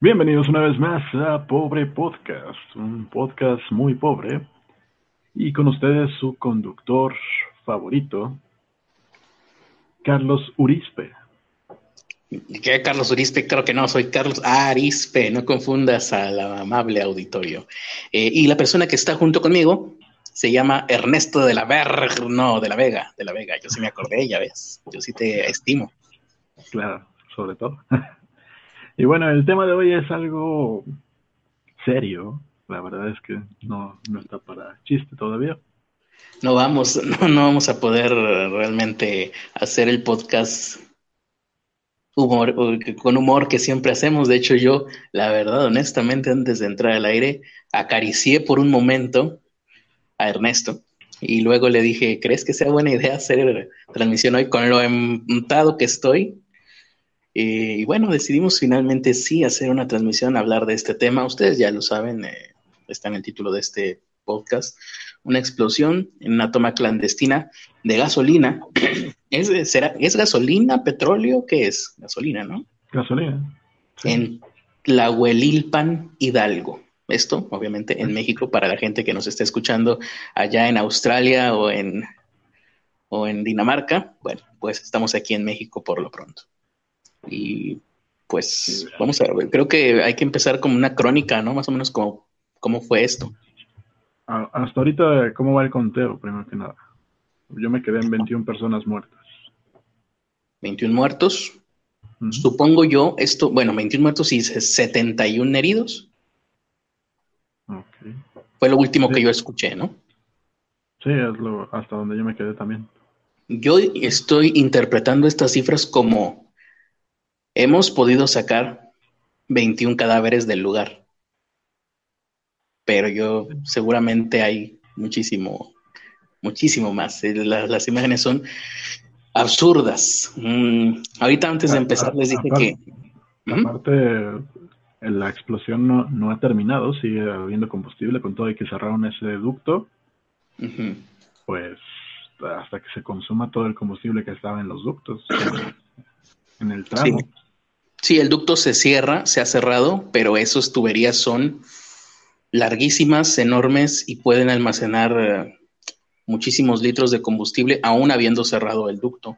Bienvenidos una vez más a Pobre Podcast, un podcast muy pobre. Y con ustedes su conductor favorito, Carlos Urispe. ¿Qué Carlos Urispe? Creo que no, soy Carlos Arispe, no confundas al amable auditorio. Eh, y la persona que está junto conmigo se llama Ernesto de la Ver, no, de la Vega, de la Vega. Yo sí me acordé, ya ves, yo sí te estimo. Claro, sobre todo. Y bueno, el tema de hoy es algo serio. La verdad es que no, no está para chiste todavía. No vamos, no, no vamos a poder realmente hacer el podcast humor, con humor que siempre hacemos. De hecho, yo, la verdad, honestamente, antes de entrar al aire, acaricié por un momento a Ernesto y luego le dije, ¿crees que sea buena idea hacer transmisión hoy con lo emputado que estoy? Y bueno, decidimos finalmente sí hacer una transmisión, hablar de este tema. Ustedes ya lo saben, eh, está en el título de este podcast, una explosión en una toma clandestina de gasolina. ¿Es, será, ¿Es gasolina, petróleo? ¿Qué es? Gasolina, ¿no? Gasolina. En Tlahuelilpan, Hidalgo. Esto, obviamente, en México, para la gente que nos está escuchando allá en Australia o en, o en Dinamarca. Bueno, pues estamos aquí en México por lo pronto. Y pues vamos a ver, creo que hay que empezar como una crónica, ¿no? Más o menos como cómo fue esto. Hasta ahorita, ¿cómo va el conteo, primero que nada? Yo me quedé en 21 personas muertas. 21 muertos. Supongo yo, esto, bueno, 21 muertos y 71 heridos. Fue lo último que yo escuché, ¿no? Sí, es lo, hasta donde yo me quedé también. Yo estoy interpretando estas cifras como hemos podido sacar 21 cadáveres del lugar. Pero yo seguramente hay muchísimo, muchísimo más. Eh, las, imágenes son absurdas. Mm, ahorita antes de empezar les dije que... ¿Mm? Aparte, la explosión no, no, ha terminado, sigue habiendo combustible, con todo y que cerraron ese ducto, pues hasta que se consuma todo el combustible que estaba en los ductos, en el tramo. Sí. El ducto se cierra, se ha cerrado, pero esas tuberías son larguísimas, enormes y pueden almacenar eh, muchísimos litros de combustible aún habiendo cerrado el ducto.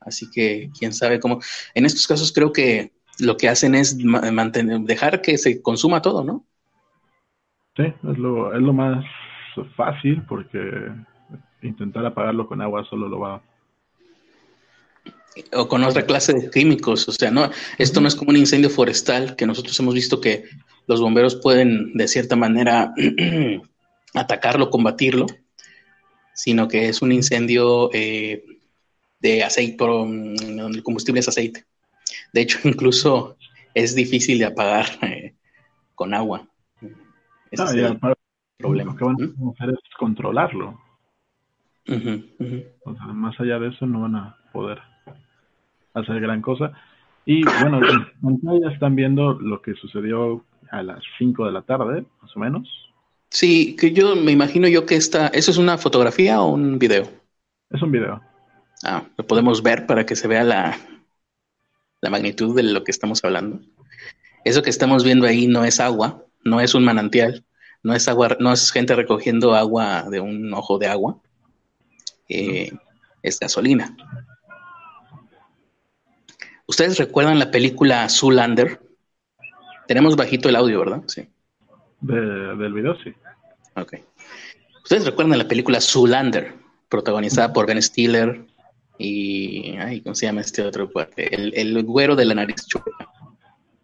Así que quién sabe cómo. En estos casos creo que lo que hacen es mantener, dejar que se consuma todo, ¿no? Sí, es lo, es lo más fácil porque intentar apagarlo con agua solo lo va o con otra clase de químicos, o sea, no, esto no es como un incendio forestal que nosotros hemos visto que los bomberos pueden de cierta manera atacarlo, combatirlo, sino que es un incendio eh, de aceite, donde el combustible es aceite. De hecho, incluso es difícil de apagar eh, con agua. Ese es el problema. Lo que van a hacer es controlarlo. más allá de eso no van a poder hacer gran cosa. Y bueno, ya están viendo lo que sucedió a las 5 de la tarde, más o menos. Sí, que yo me imagino yo que esta, ¿eso es una fotografía o un video? Es un video. Ah, lo podemos ver para que se vea la, la magnitud de lo que estamos hablando. Eso que estamos viendo ahí no es agua, no es un manantial, no es agua, no es gente recogiendo agua de un ojo de agua, eh, es gasolina. ¿Ustedes recuerdan la película Zoolander? Tenemos bajito el audio, ¿verdad? Sí. del video, sí. Ok. ¿Ustedes recuerdan la película Zoolander, protagonizada por Ben Stiller, y, ay, ¿cómo se llama este otro cuate? El, el güero de la nariz chueca.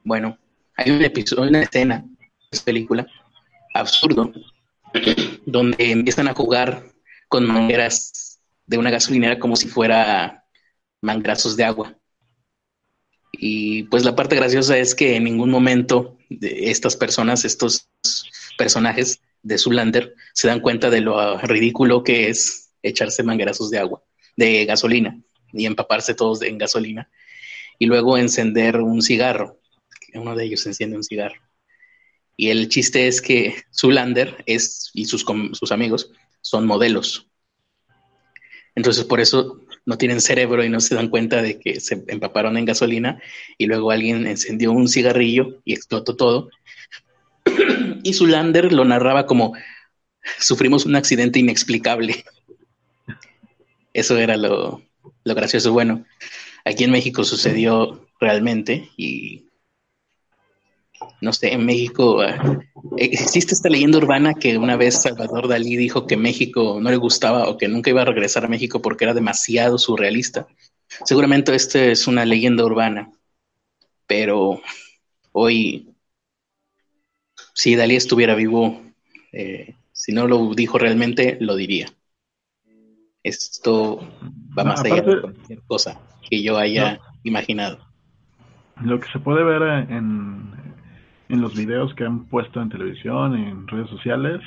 Bueno, hay un episodio, una escena de esta película absurdo donde empiezan a jugar con mangueras de una gasolinera como si fuera mangrazos de agua. Y pues la parte graciosa es que en ningún momento estas personas, estos personajes de Zulander, se dan cuenta de lo ridículo que es echarse manguerazos de agua de gasolina y empaparse todos en gasolina y luego encender un cigarro. Uno de ellos enciende un cigarro. Y el chiste es que Zulander es, y sus, sus amigos son modelos. Entonces por eso no tienen cerebro y no se dan cuenta de que se empaparon en gasolina y luego alguien encendió un cigarrillo y explotó todo. y Zulander lo narraba como sufrimos un accidente inexplicable. Eso era lo, lo gracioso. Bueno, aquí en México sucedió realmente y no sé, en México eh, existe esta leyenda urbana que una vez Salvador Dalí dijo que México no le gustaba o que nunca iba a regresar a México porque era demasiado surrealista. Seguramente esta es una leyenda urbana, pero hoy, si Dalí estuviera vivo, eh, si no lo dijo realmente, lo diría. Esto va más allá de cualquier cosa que yo haya imaginado. Lo que se puede ver en, en los videos que han puesto en televisión, en redes sociales,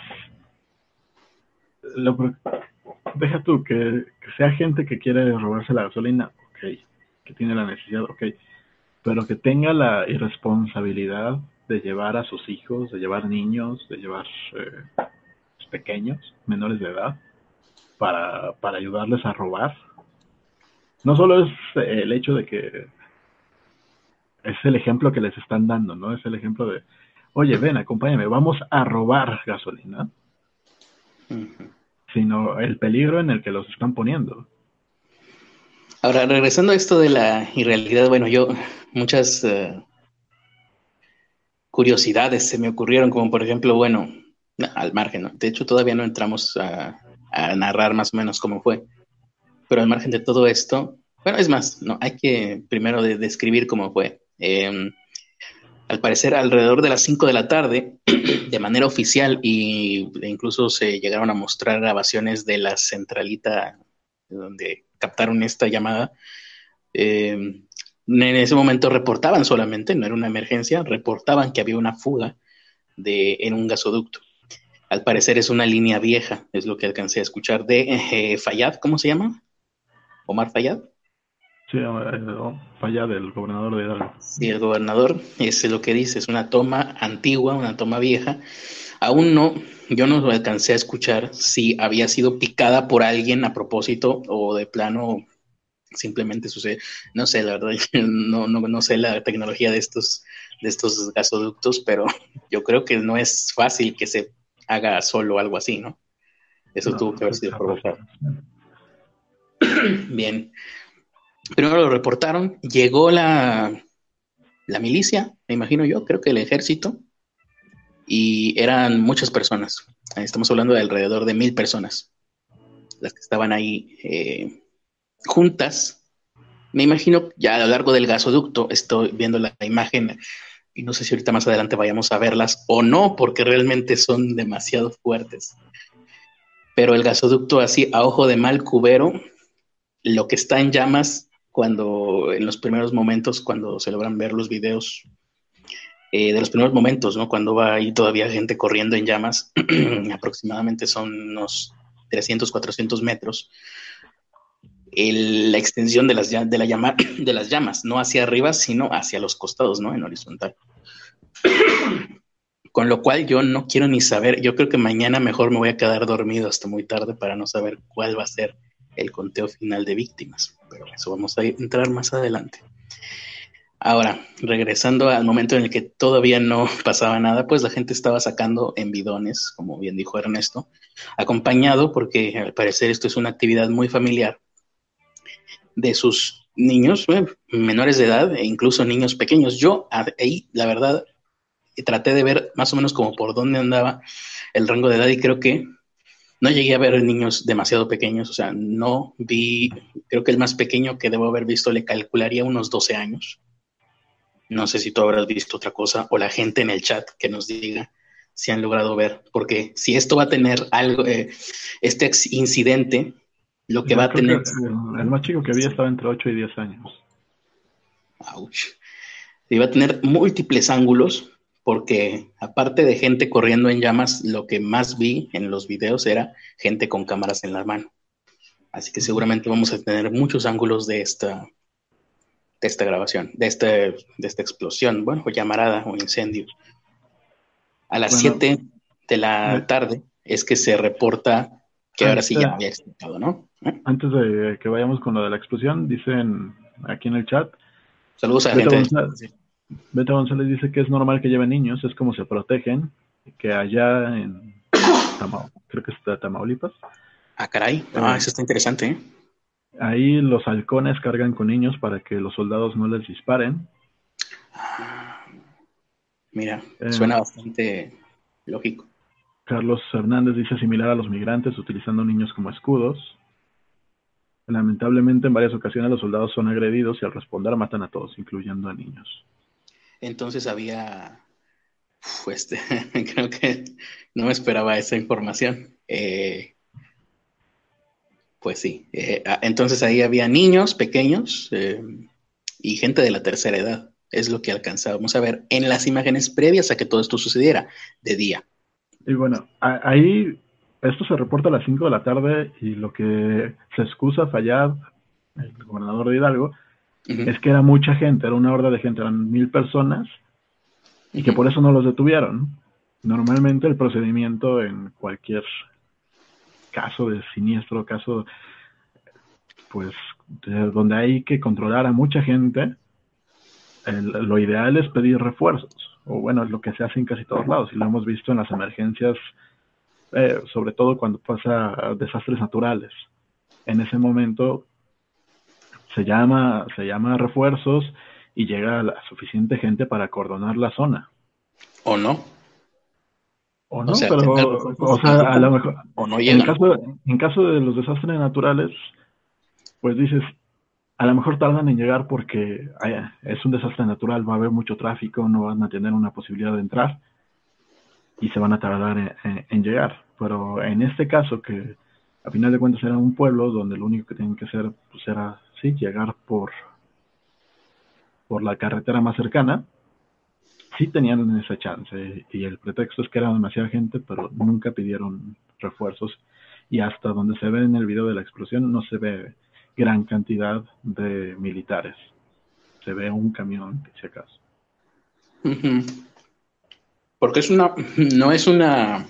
deja tú que, sea gente que quiere robarse la gasolina, ok, que tiene la necesidad, ok, pero que tenga la irresponsabilidad de llevar a sus hijos, de llevar niños, de llevar eh, pequeños, menores de edad, para, para ayudarles a robar. No solo es el hecho de que es el ejemplo que les están dando, ¿no? Es el ejemplo de, oye, ven, acompáñame, vamos a robar gasolina, sino el peligro en el que los están poniendo. Ahora, regresando a esto de la irrealidad, bueno, yo muchas eh, curiosidades se me ocurrieron, como por ejemplo, bueno, al margen, ¿no? De hecho, todavía no entramos a, a narrar más o menos cómo fue, pero al margen de todo esto, bueno, es más, no, hay que primero describir cómo fue. Em, al parecer, alrededor de las 5 de la tarde, de manera oficial, y, e incluso se llegaron a mostrar grabaciones de la centralita donde captaron esta llamada. Em, en ese momento reportaban solamente, no era una emergencia, reportaban que había una fuga de, en un gasoducto. Al parecer es una línea vieja, es lo que alcancé a escuchar de eh, Fayad, ¿cómo se llama? Omar Fayad. Sí, Fayad, el gobernador de Hidalgo. Sí, el gobernador, es lo que dice, es una toma antigua, una toma vieja. Aún no, yo no alcancé a escuchar si había sido picada por alguien a propósito o de plano simplemente sucede. No sé, la verdad, no, no, no sé la tecnología de estos, de estos gasoductos, pero yo creo que no es fácil que se haga solo algo así, ¿no? Eso tuvo que haber sido provocado. Bien. Primero lo reportaron, llegó la, la milicia, me imagino yo, creo que el ejército, y eran muchas personas. Estamos hablando de alrededor de mil personas, las que estaban ahí eh, juntas. Me imagino ya a lo largo del gasoducto, estoy viendo la imagen y no sé si ahorita más adelante vayamos a verlas o no, porque realmente son demasiado fuertes. Pero el gasoducto así a ojo de mal cubero, lo que está en llamas cuando en los primeros momentos, cuando se logran ver los videos eh, de los primeros momentos, ¿no? Cuando va ahí todavía gente corriendo en llamas, aproximadamente son unos 300, 400 metros. la extensión de las, de, la llama, de las llamas, no hacia arriba, sino hacia los costados, ¿no? En horizontal. Con lo cual yo no quiero ni saber, yo creo que mañana mejor me voy a quedar dormido hasta muy tarde para no saber cuál va a ser el conteo final de víctimas, pero eso vamos a entrar más adelante. Ahora, regresando al momento en el que todavía no pasaba nada, pues la gente estaba sacando en bidones, como bien dijo Ernesto, acompañado, porque al parecer esto es una actividad muy familiar, de sus niños eh, menores de edad e incluso niños pequeños. Yo ahí, la verdad, traté de ver más o menos como por dónde andaba el rango de edad y creo que no llegué a ver niños demasiado pequeños, o sea, no vi, creo que el más pequeño que debo haber visto le calcularía unos 12 años. No sé si tú habrás visto otra cosa o la gente en el chat que nos diga si han logrado ver, porque si esto va a tener algo, eh, este incidente, lo que va a tener... el más chico que vi estaba entre 8 y 10 años. Ouch. Y va a tener múltiples ángulos porque aparte de gente corriendo en llamas, lo que más vi en los videos era gente con cámaras en la mano. Así que seguramente vamos a tener muchos ángulos de esta, de esta grabación, de, este, de esta explosión, bueno, o llamarada o incendio. A las 7 de la tarde es que se reporta que ahora sí ya había explotado, ¿no? Antes de que vayamos con lo de la explosión, dicen aquí en el chat. Saludos a la gente. González, Beta González dice que es normal que lleven niños, es como se protegen, que allá en creo que está Tamaulipas. Ah, caray. Ah, eso está interesante. ¿eh? Ahí los halcones cargan con niños para que los soldados no les disparen. Ah, mira, eh, suena bastante lógico. Carlos Hernández dice similar a los migrantes, utilizando niños como escudos. Lamentablemente, en varias ocasiones los soldados son agredidos y al responder matan a todos, incluyendo a niños. Entonces había, este, creo que no me esperaba esa información. Eh, pues sí, eh, ah, entonces ahí había niños pequeños eh, y gente de la tercera edad. Es lo que alcanzábamos a ver en las imágenes previas a que todo esto sucediera de día. Y bueno, ahí esto se reporta a las 5 de la tarde y lo que se excusa fallar el gobernador de Hidalgo es que era mucha gente, era una horda de gente, eran mil personas y que por eso no los detuvieron. Normalmente el procedimiento en cualquier caso de siniestro, caso pues donde hay que controlar a mucha gente, lo ideal es pedir refuerzos, o bueno, es lo que se hace en casi todos lados, y lo hemos visto en las emergencias, eh, sobre todo cuando pasa desastres naturales. En ese momento se llama, se llama refuerzos y llega la suficiente gente para acordonar la zona. ¿O no? O no, pero, o sea, a lo mejor, o no en, caso, en caso de los desastres naturales, pues dices, a lo mejor tardan en llegar porque es un desastre natural, va a haber mucho tráfico, no van a tener una posibilidad de entrar y se van a tardar en llegar. Pero en este caso, que a final de cuentas era un pueblo donde lo único que tenían que hacer pues era sí llegar por por la carretera más cercana. Sí tenían esa chance y el pretexto es que era demasiada gente pero nunca pidieron refuerzos. Y hasta donde se ve en el video de la explosión no se ve gran cantidad de militares. Se ve un camión si acaso. Porque es una no es una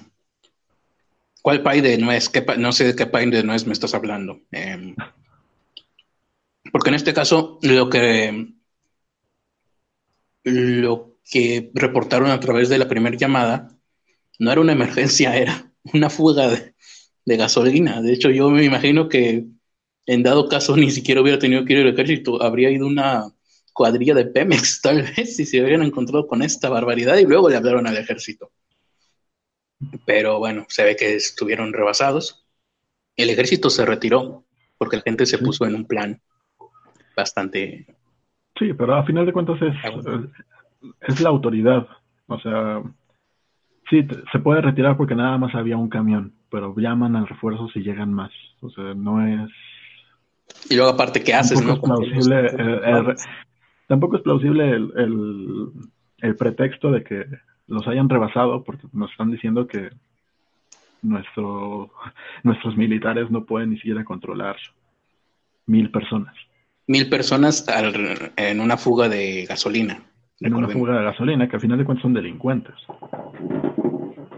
¿Cuál país de nuez? no sé de qué país de nuez me estás hablando. Em, porque en este caso, lo que, lo que reportaron a través de la primera llamada no era una emergencia, era una fuga de, gasolina. De hecho, yo me imagino que en dado caso ni siquiera hubiera tenido que ir al ejército, habría ido una cuadrilla de Pemex, tal vez, si se hubieran encontrado con esta barbaridad y luego le hablaron al ejército pero bueno, se ve que estuvieron rebasados. El ejército se retiró porque la gente se puso en un plan bastante... Sí, pero a final de cuentas es, es la autoridad. O sea, sí, se puede retirar porque nada más había un camión, pero llaman al refuerzo si llegan más. O sea, no es... Y luego aparte, ¿qué haces? no? tampoco es plausible el, el pretexto de que los hayan rebasado porque nos están diciendo que nuestro, nuestros militares no pueden ni siquiera controlar mil personas. Mil personas en una fuga de gasolina. En una fuga de gasolina, que al final de cuentas son delincuentes.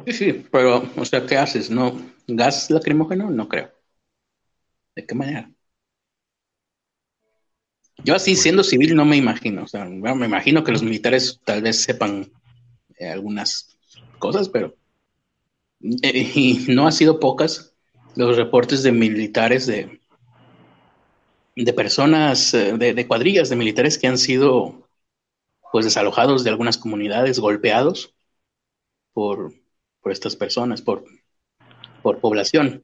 Sí, sí, pero, o sea, ¿qué haces? ¿No? ¿Gas lacrimógeno? No creo. ¿De qué manera? Yo así, pues siendo civil, no me imagino. O sea, me imagino que los militares tal vez sepan eh, algunas cosas, pero eh, y no ha sido pocas los reportes de militares de, de personas, eh, de, cuadrillas de militares que han sido pues desalojados de algunas comunidades, golpeados por, por estas personas, por, por población.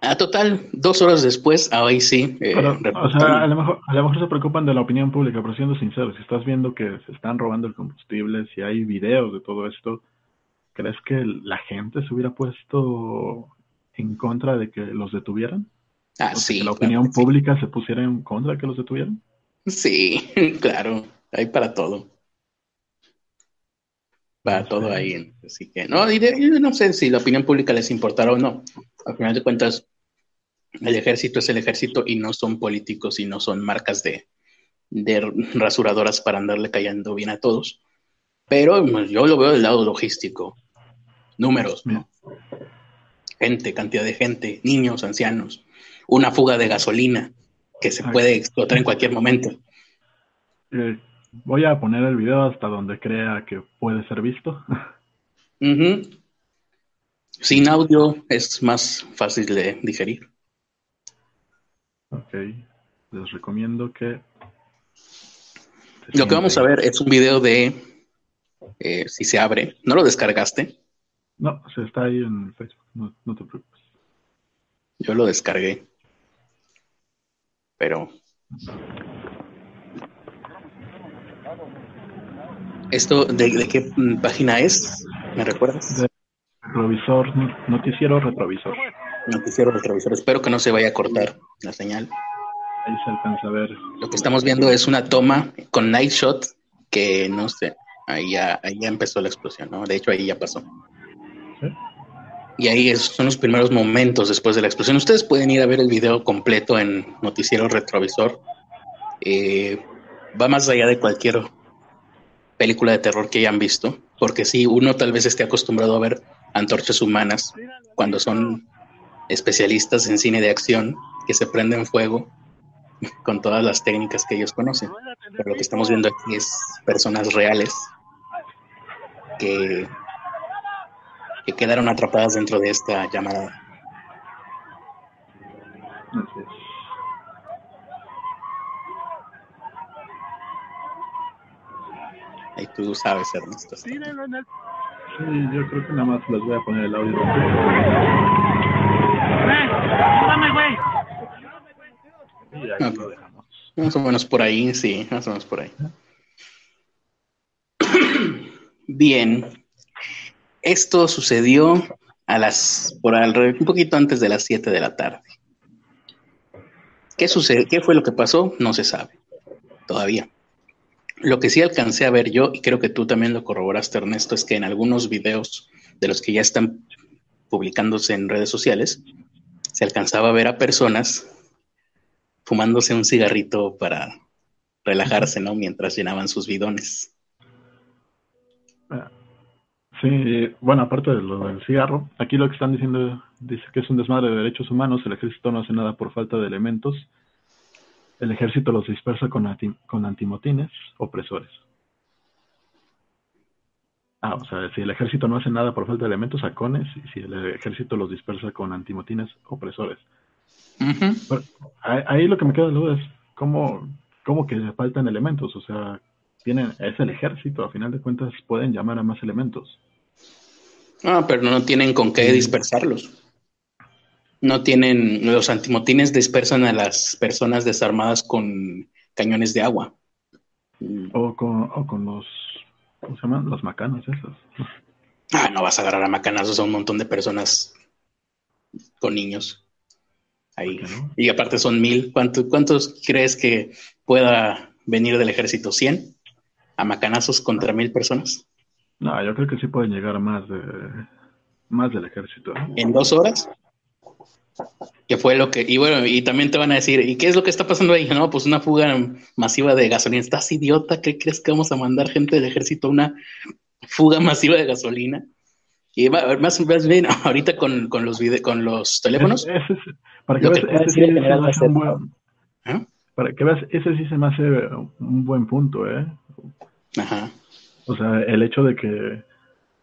A total, dos horas después, ahí sí. Eh, o sea, a lo, mejor, a lo mejor se preocupan de la opinión pública, pero siendo sinceros, si estás viendo que se están robando el combustible, si hay videos de todo esto, ¿crees que la gente se hubiera puesto en contra de que los detuvieran? Ah, sí. Que la opinión pública se pusiera en contra de que los detuvieran. Sí, claro, hay para todo. Para todo ahí. Así que, no, no sé si la opinión pública les importará o no. Al final de cuentas, el ejército es el ejército y no son políticos y no son marcas de, rasuradoras para andarle callando bien a todos. Pero pues, yo lo veo del lado logístico. Números, ¿no? gente, cantidad de gente, niños, ancianos, una fuga de gasolina que se puede explotar en cualquier momento. Eh, voy a poner el video hasta donde crea que puede ser visto. Sin audio es más fácil de digerir. Ok, les recomiendo que... Lo que vamos a ver es un video de eh, si se abre. ¿No lo descargaste? No, se está ahí en Facebook, no, no te preocupes. Yo lo descargué. Pero... ¿Esto de, qué página es? ¿Me recuerdas? retrovisor, noticiero retrovisor. Noticiero retrovisor. Espero que no se vaya a cortar la señal. Ahí se alcanza a ver. Lo que estamos viendo es una toma con night shot que no sé, ahí ya, ahí ya empezó la explosión, ¿no? De hecho, ahí ya pasó. Y ahí son los primeros momentos después de la explosión. Ustedes pueden ir a ver el video completo en Noticiero Retrovisor. Eh, va más allá de cualquier película de terror que hayan visto, porque si uno tal vez esté acostumbrado a ver antorchas humanas cuando son especialistas en cine de acción que se prenden fuego con todas las técnicas que ellos conocen. Pero lo que estamos viendo aquí es personas reales que, que quedaron atrapadas dentro de esta llamada. Ahí tú sabes, Ernesto. Sí, yo creo que nada más les voy a poner el audio. Y ahí lo dejamos. Más o menos por ahí, sí, más o menos por ahí. Bien, esto sucedió a las, por un poquito antes de las 7 de la tarde. ¿Qué sucede? ¿Qué fue lo que pasó? No se sabe todavía. Lo que sí alcancé a ver yo, y creo que tú también lo corroboraste, Ernesto, es que en algunos videos de los que ya están publicándose en redes sociales, se alcanzaba a ver a personas fumándose un cigarrito para relajarse, ¿no? Mientras llenaban sus bidones. Sí, bueno, aparte de lo del cigarro, aquí lo que están diciendo dice que es un desmadre de derechos humanos, el ejército no hace nada por falta de elementos, el ejército los dispersa con, con antimotines opresores. Ah, o sea, si el ejército no hace nada por falta de elementos, sacones, y si el ejército los dispersa con antimotines opresores. ahí, lo que me queda de duda es cómo, cómo que faltan elementos, o sea, tienen, es el ejército, a final de cuentas pueden llamar a más elementos. Ah, pero no tienen con qué dispersarlos. No tienen, los antimotines dispersan a las personas desarmadas con cañones de agua. O con, o con los, ¿cómo se llaman? Las macanas esas. Ah, no vas a agarrar a macanazos a un montón de personas con niños. Ahí. Y aparte son mil. ¿Cuántos crees que pueda venir del ejército? ¿Cien? ¿A macanazos contra mil personas? No, yo creo que sí pueden llegar más de más del ejército. ¿En dos horas? Que fue lo que, y bueno, y también te van a decir, ¿y qué es lo que está pasando ahí? No, pues una fuga masiva de gasolina. ¿Estás idiota? ¿Qué crees que vamos a mandar gente del ejército a una fuga masiva de gasolina? Y más, más bien, ahorita con, con los con los teléfonos. para que veas, ese sí un buen, para que veas, ese sí se me hace un buen punto, ¿eh? Ajá. O sea, el hecho de que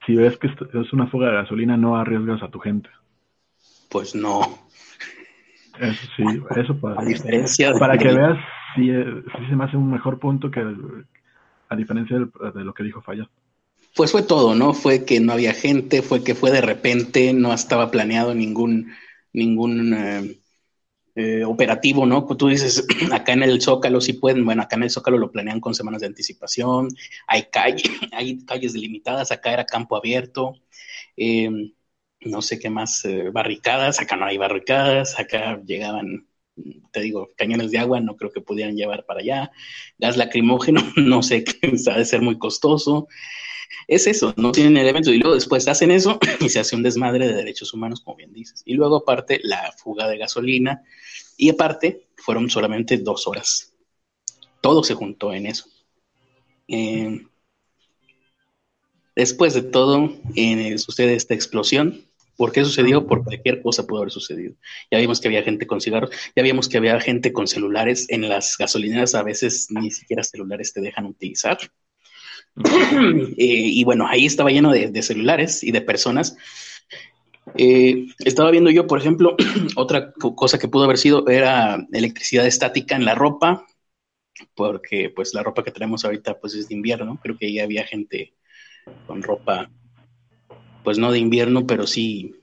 si ves que es una fuga de gasolina, no arriesgas a tu gente. Pues no. Eso sí, eso para, diferencia para que veas si, si, se me hace un mejor punto que a diferencia de, lo que dijo Falla. Pues fue todo, ¿no? Fue que no había gente, fue que fue de repente, no estaba planeado ningún, ningún eh, eh, operativo, ¿no? Tú dices, acá en el Zócalo sí pueden, bueno, acá en el Zócalo lo planean con semanas de anticipación, hay, hay calles delimitadas, acá era campo abierto, eh, no sé qué más, eh, barricadas, acá no hay barricadas, acá llegaban, te digo, cañones de agua, no creo que pudieran llevar para allá, gas lacrimógeno, no sé, ha de ser muy costoso, es eso, no tienen elementos y luego después hacen eso y se hace un desmadre de derechos humanos, como bien dices. Y luego aparte la fuga de gasolina y aparte fueron solamente dos horas. Todo se juntó en eso. Eh, después de todo, sucede esta explosión ¿Por qué sucedió? Por cualquier cosa pudo haber sucedido. Ya vimos que había gente con cigarros, ya vimos que había gente con celulares. En las gasolineras a veces ni siquiera celulares te dejan utilizar. Eh, y bueno, ahí estaba lleno de, celulares y de personas. Eh, estaba viendo yo, por ejemplo, otra cosa que pudo haber sido era electricidad estática en la ropa, porque pues la ropa que tenemos ahorita pues es de invierno. Creo que ahí había gente con ropa pues no de invierno, pero sí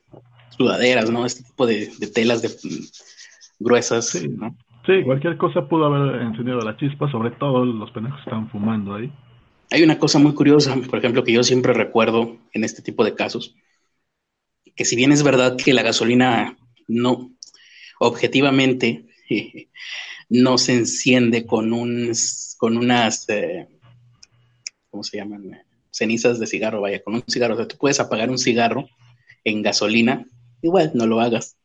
sudaderas, ¿no? Este tipo de, telas de, gruesas, sí. Sí, cualquier cosa pudo haber encendido la chispa, sobre todo los pendejos que estaban fumando ahí. Hay una cosa muy curiosa, por ejemplo, que yo siempre recuerdo en este tipo de casos, que si bien es verdad que la gasolina no, objetivamente, no se enciende con, un, con unas, eh, ¿cómo se llaman? cenizas de cigarro, vaya, con un cigarro. O sea, tú puedes apagar un cigarro en gasolina, igual no lo hagas.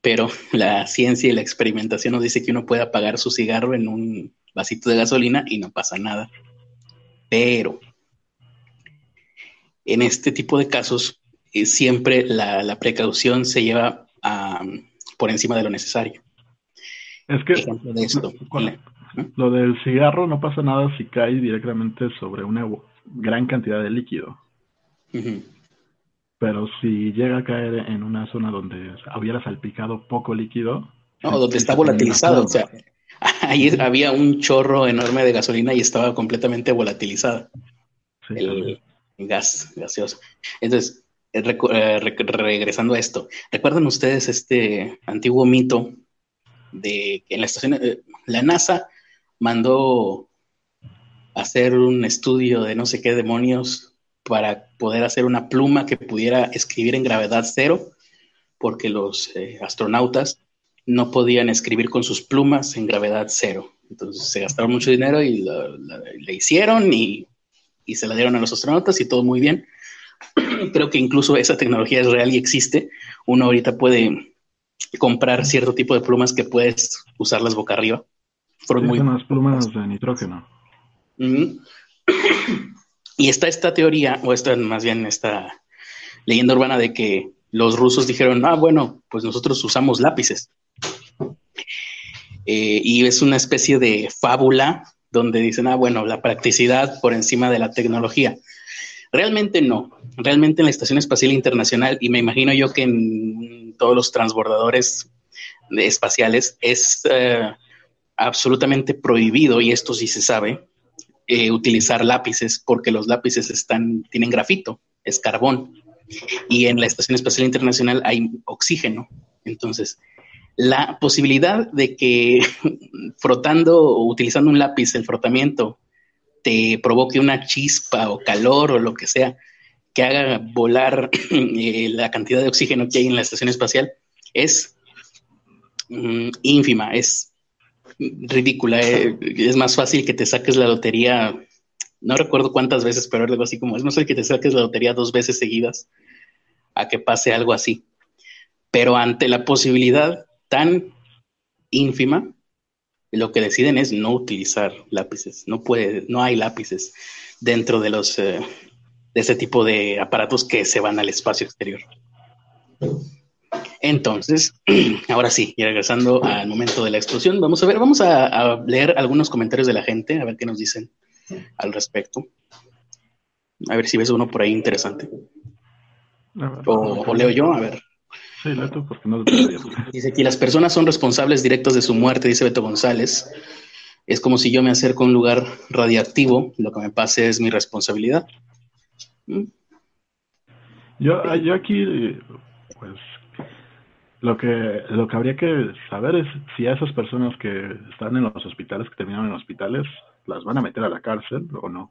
Pero la ciencia y la experimentación nos dice que uno puede apagar su cigarro en un vasito de gasolina y no pasa nada. Pero en este tipo de casos, eh, siempre la, precaución se lleva por encima de lo necesario. Es que lo del cigarro no pasa nada si cae directamente sobre una gran cantidad de líquido. Pero si llega a caer en una zona donde hubiera salpicado poco líquido. No, donde está volatilizado. O sea, ahí había un chorro enorme de gasolina y estaba completamente volatilizada. el, gas gaseoso. Entonces, eh, eh, regresando a esto, ¿recuerdan ustedes este antiguo mito de que en la estación, eh, la NASA mandó hacer un estudio de no sé qué demonios para poder hacer una pluma que pudiera escribir en gravedad cero, porque los eh, astronautas no podían escribir con sus plumas en gravedad cero. Entonces se gastaron mucho dinero y le hicieron y, y, se la dieron a los astronautas y todo muy bien. Creo que incluso esa tecnología es real y existe. Uno ahorita puede comprar cierto tipo de plumas que puedes usarlas boca arriba. Fueron muy... Unas plumas de nitrógeno. Y está esta teoría, o esta más bien esta leyenda urbana de que los rusos dijeron, ah, bueno, pues nosotros usamos lápices. Eh, y es una especie de fábula donde dicen, ah, bueno, la practicidad por encima de la tecnología. Realmente no. Realmente en la Estación Espacial Internacional, y me imagino yo que en todos los transbordadores espaciales, es eh, absolutamente prohibido, y esto sí se sabe, eh, utilizar lápices porque los lápices están, tienen grafito, es carbón. Y en la Estación Espacial Internacional hay oxígeno. Entonces, la posibilidad de que frotando o utilizando un lápiz, el frotamiento, te provoque una chispa o calor o lo que sea, que haga volar eh, la cantidad de oxígeno que hay en la estación espacial, es mm, ínfima, es ridícula. Eh. Es más fácil que te saques la lotería, no recuerdo cuántas veces, pero algo así como es más fácil que te saques la lotería dos veces seguidas a que pase algo así. Pero ante la posibilidad tan ínfima, lo que deciden es no utilizar lápices. No puede, no hay lápices dentro de los eh, de ese tipo de aparatos que se van al espacio exterior. Entonces, ahora sí, y regresando al momento de la explosión, vamos a ver, vamos a, leer algunos comentarios de la gente, a ver qué nos dicen al respecto. A ver si ves uno por ahí interesante. o, leo yo, a ver. Sí, porque no Dice que las personas son responsables directos de su muerte, dice Beto González. Es como si yo me acerco a un lugar radiactivo, lo que me pase es mi responsabilidad. ¿Mm? Yo, yo aquí, pues lo que, lo que habría que saber es si a esas personas que están en los hospitales, que terminaron en hospitales, las van a meter a la cárcel o no.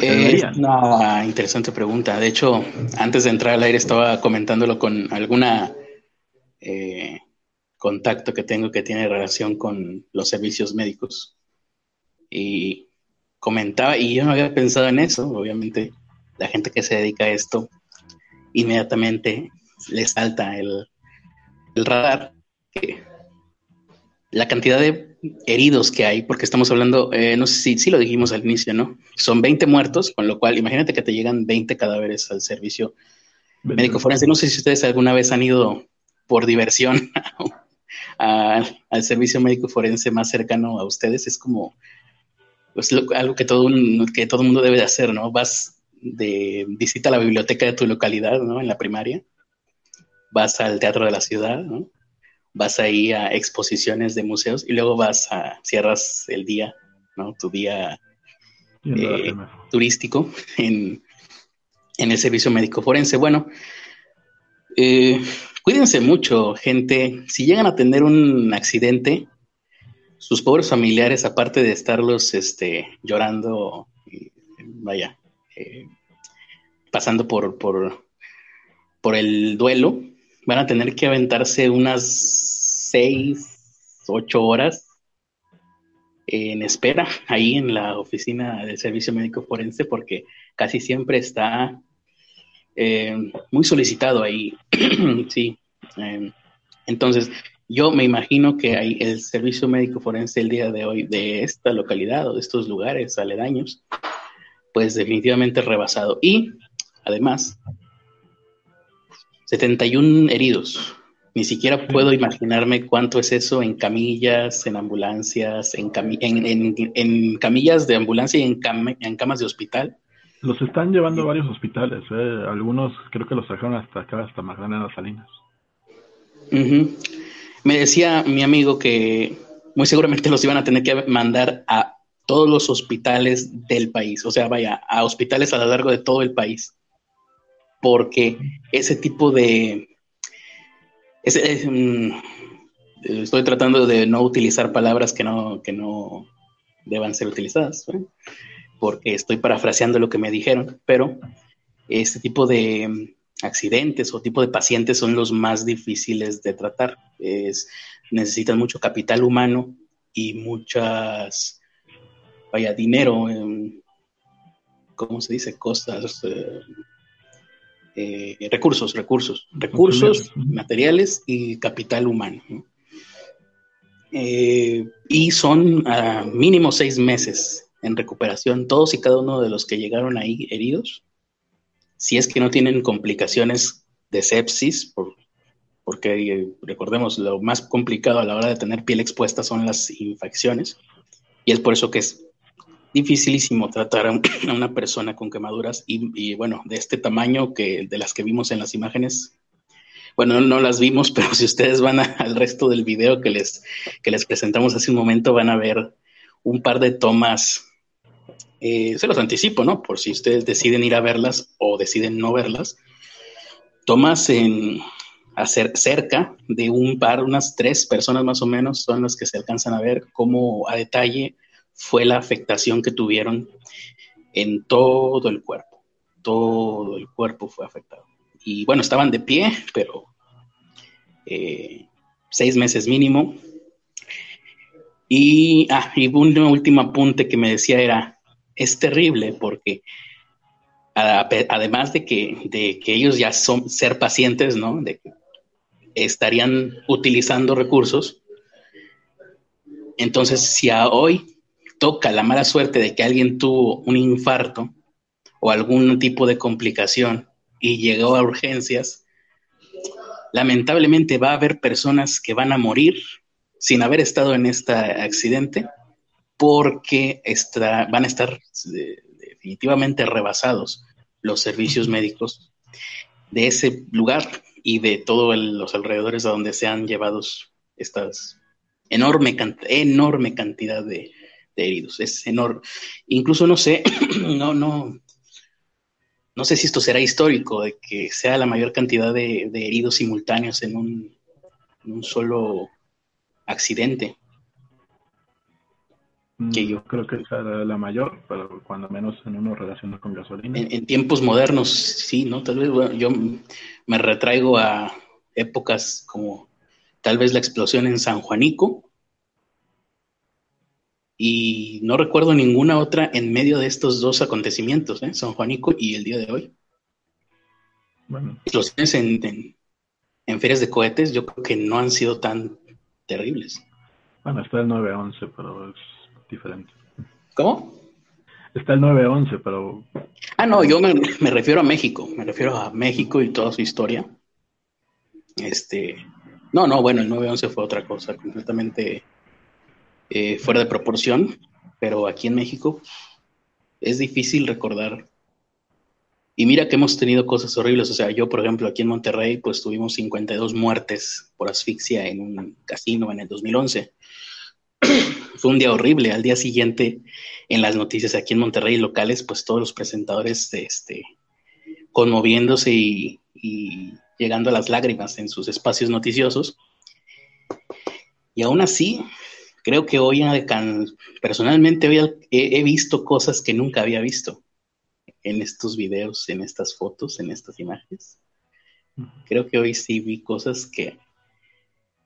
Es una interesante pregunta. De hecho, antes de entrar al aire estaba comentándolo con alguna eh, contacto que tengo que tiene relación con los servicios médicos. Y comentaba, y yo no había pensado en eso, obviamente la gente que se dedica a esto inmediatamente le salta el, radar la cantidad de heridos que hay, porque estamos hablando, eh, no sé si, si, lo dijimos al inicio, ¿no? Son 20 muertos, con lo cual imagínate que te llegan 20 cadáveres al servicio médico forense. No sé si ustedes alguna vez han ido por diversión al servicio médico forense más cercano a ustedes. Es como pues, algo que todo, un, que todo mundo debe de hacer, ¿no? Vas de visita a la biblioteca de tu localidad, ¿no? En la primaria. Vas al teatro de la ciudad, ¿no? Vas ahí a exposiciones de museos y luego vas a, cierras el día, ¿no? Tu día eh, turístico en, el servicio médico forense. Bueno, eh, cuídense mucho, gente. Si llegan a tener un accidente, sus pobres familiares, aparte de estarlos este, llorando, vaya, eh, pasando por, por, por el duelo, van a tener que aventarse unas seis, ocho horas en espera ahí en la oficina del servicio médico forense porque casi siempre está eh, muy solicitado ahí. sí. Em, entonces, yo me imagino que hay el servicio médico forense el día de hoy de esta localidad o de estos lugares aledaños, pues definitivamente rebasado. Y además, 71 heridos. Ni siquiera puedo imaginarme cuánto es eso en camillas, en ambulancias, en, en, camillas de ambulancia y en, en camas de hospital. Los están llevando a varios hospitales. ¿eh? Algunos creo que los sacaron hasta acá, hasta Magdalena Salinas. Me decía mi amigo que muy seguramente los iban a tener que mandar a todos los hospitales del país. O sea, vaya, a hospitales a lo largo de todo el país. Porque ese tipo de Mm, estoy tratando de no utilizar palabras que no, que no deban ser utilizadas, porque estoy parafraseando lo que me dijeron, pero este tipo de accidentes o tipo de pacientes son los más difíciles de tratar. Es, necesitan mucho capital humano y muchas, vaya, dinero, ¿cómo se dice? Costas, eh, eh, recursos, recursos, recursos, materiales y capital humano. Eh, y son a mínimo seis meses en recuperación, todos y cada uno de los que llegaron ahí heridos, si es que no tienen complicaciones de sepsis, porque recordemos, lo más complicado a la hora de tener piel expuesta son las infecciones, y es por eso que es dificilísimo tratar a, una persona con quemaduras y, bueno, de este tamaño que de las que vimos en las imágenes. Bueno, no las vimos, pero si ustedes van al resto del video que les, que les presentamos hace un momento, van a ver un par de tomas. Eh, se los anticipo, ¿no? Por si ustedes deciden ir a verlas o deciden no verlas. Tomas en hacer cerca de un par, unas tres personas más o menos, son las que se alcanzan a ver cómo a detalle fue la afectación que tuvieron en todo el cuerpo. Todo el cuerpo fue afectado. Y bueno, estaban de pie, pero eh, seis meses mínimo. Y, ah, y un último apunte que me decía era, es terrible porque además de que, de que ellos ya son ser pacientes, ¿no? De que estarían utilizando recursos. Entonces, si a hoy toca la mala suerte de que alguien tuvo un infarto o algún tipo de complicación y llegó a urgencias, lamentablemente va a haber personas que van a morir sin haber estado en este accidente porque van a estar eh, definitivamente rebasados los servicios médicos de ese lugar y de todos los alrededores a donde se han llevado estas enorme, enorme cantidad de, de heridos. Es enorme. Incluso no sé, no, no, no sé si esto será histórico, de que sea la mayor cantidad de, heridos simultáneos en un, un, solo accidente. Que mm, yo creo que será la mayor, pero cuando menos en uno relacionado con gasolina. En, tiempos modernos, sí, ¿no? Tal vez, yo me retraigo a épocas como tal vez la explosión en San Juanico, y no recuerdo ninguna otra en medio de estos dos acontecimientos, ¿eh? San Juanico y el día de hoy. Bueno. Explosiones en, en, ferias de cohetes yo creo que no han sido tan terribles. Bueno, está el 911, pero es diferente. ¿Cómo? está el 911, pero... Ah, no, yo me, refiero a México, me refiero a México y toda su historia. Este, no, no, bueno, el 911 fue otra cosa, completamente eh, fuera de proporción, pero aquí en México es difícil recordar. Y mira que hemos tenido cosas horribles, o sea, yo, por ejemplo, aquí en Monterrey, pues tuvimos 52 muertes por asfixia en un casino en el 2011 fue un día horrible. Al día siguiente, en las noticias aquí en Monterrey locales, pues todos los presentadores este, conmoviéndose y, llegando a las lágrimas en sus espacios noticiosos. Y aún así, creo que hoy, personalmente, hoy he, visto cosas que nunca había visto en estos videos, en estas fotos, en estas imágenes. Creo que hoy sí vi cosas que...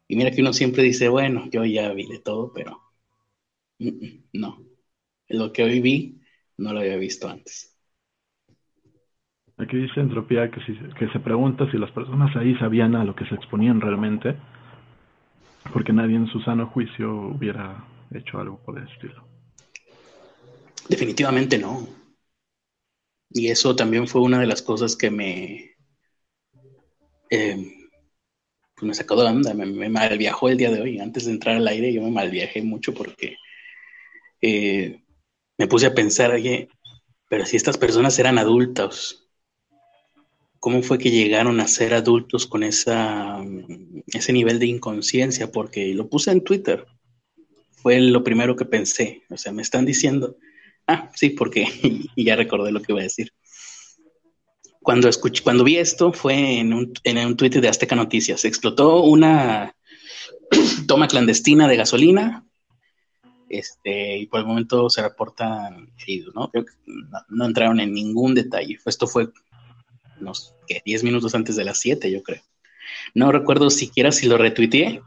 Y mira que uno siempre dice, bueno, yo ya vi de todo, pero no. Lo que hoy vi no lo había visto antes. Aquí dice Entropía que, que se pregunta si las personas ahí sabían a lo que se exponían realmente, porque nadie en su sano juicio hubiera hecho algo por el estilo. Definitivamente no. Y eso también fue una de las cosas que me, eh, pues me sacó de onda, me, me malviajó el día de hoy. Antes de entrar al aire yo me malviajé mucho porque eh, me puse a pensar, oye, pero si estas personas eran adultos, ¿cómo fue que llegaron a ser adultos con esa, ese nivel de inconsciencia? Porque lo puse en Twitter, fue lo primero que pensé, o sea, me están diciendo, ah, sí, porque, ya recordé lo que iba a decir. Cuando, escuché, cuando vi esto fue en un, en un tweet de Azteca Noticias. Explotó una toma clandestina de gasolina este, y por el momento se reportan heridos, ¿no? Que no, entraron en ningún detalle. Esto fue unos 10 minutos antes de las 7, yo creo. No recuerdo siquiera si lo retuiteé.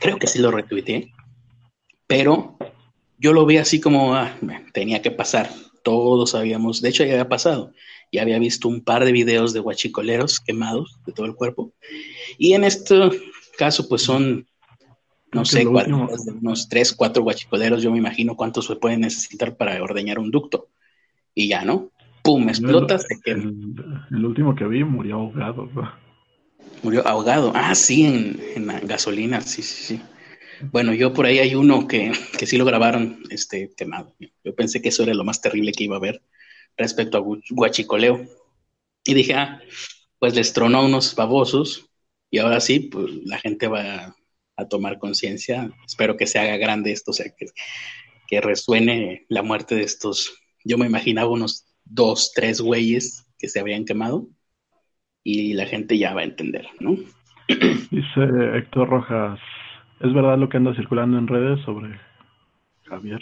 Creo que sí lo retuiteé. Pero yo lo vi así como ah, tenía que pasar. Todos sabíamos, de hecho ya había pasado. Ya había visto un par de videos de guachicoleros quemados de todo el cuerpo. Y en este caso, pues son no sé, unos tres, cuatro guachicoleros, yo me imagino cuántos se pueden necesitar para ordeñar un ducto. Y ya, ¿no? ¡Pum! Explota, el, El, último que vi murió ahogado. Murió ahogado. Ah, sí, en, gasolina, sí, sí, sí. Bueno, yo por ahí hay uno que, que sí lo grabaron este, quemado. Yo pensé que eso era lo más terrible que iba a haber respecto a guachicoleo. Y dije, ah, pues les tronó unos babosos y ahora sí, pues la gente va a tomar conciencia. Espero que se haga grande esto, o sea, que, que resuene la muerte de estos. Yo me imaginaba unos dos, tres güeyes que se habían quemado y la gente ya va a entender, ¿no? Dice Héctor Rojas, ¿es verdad lo que anda circulando en redes sobre Javier,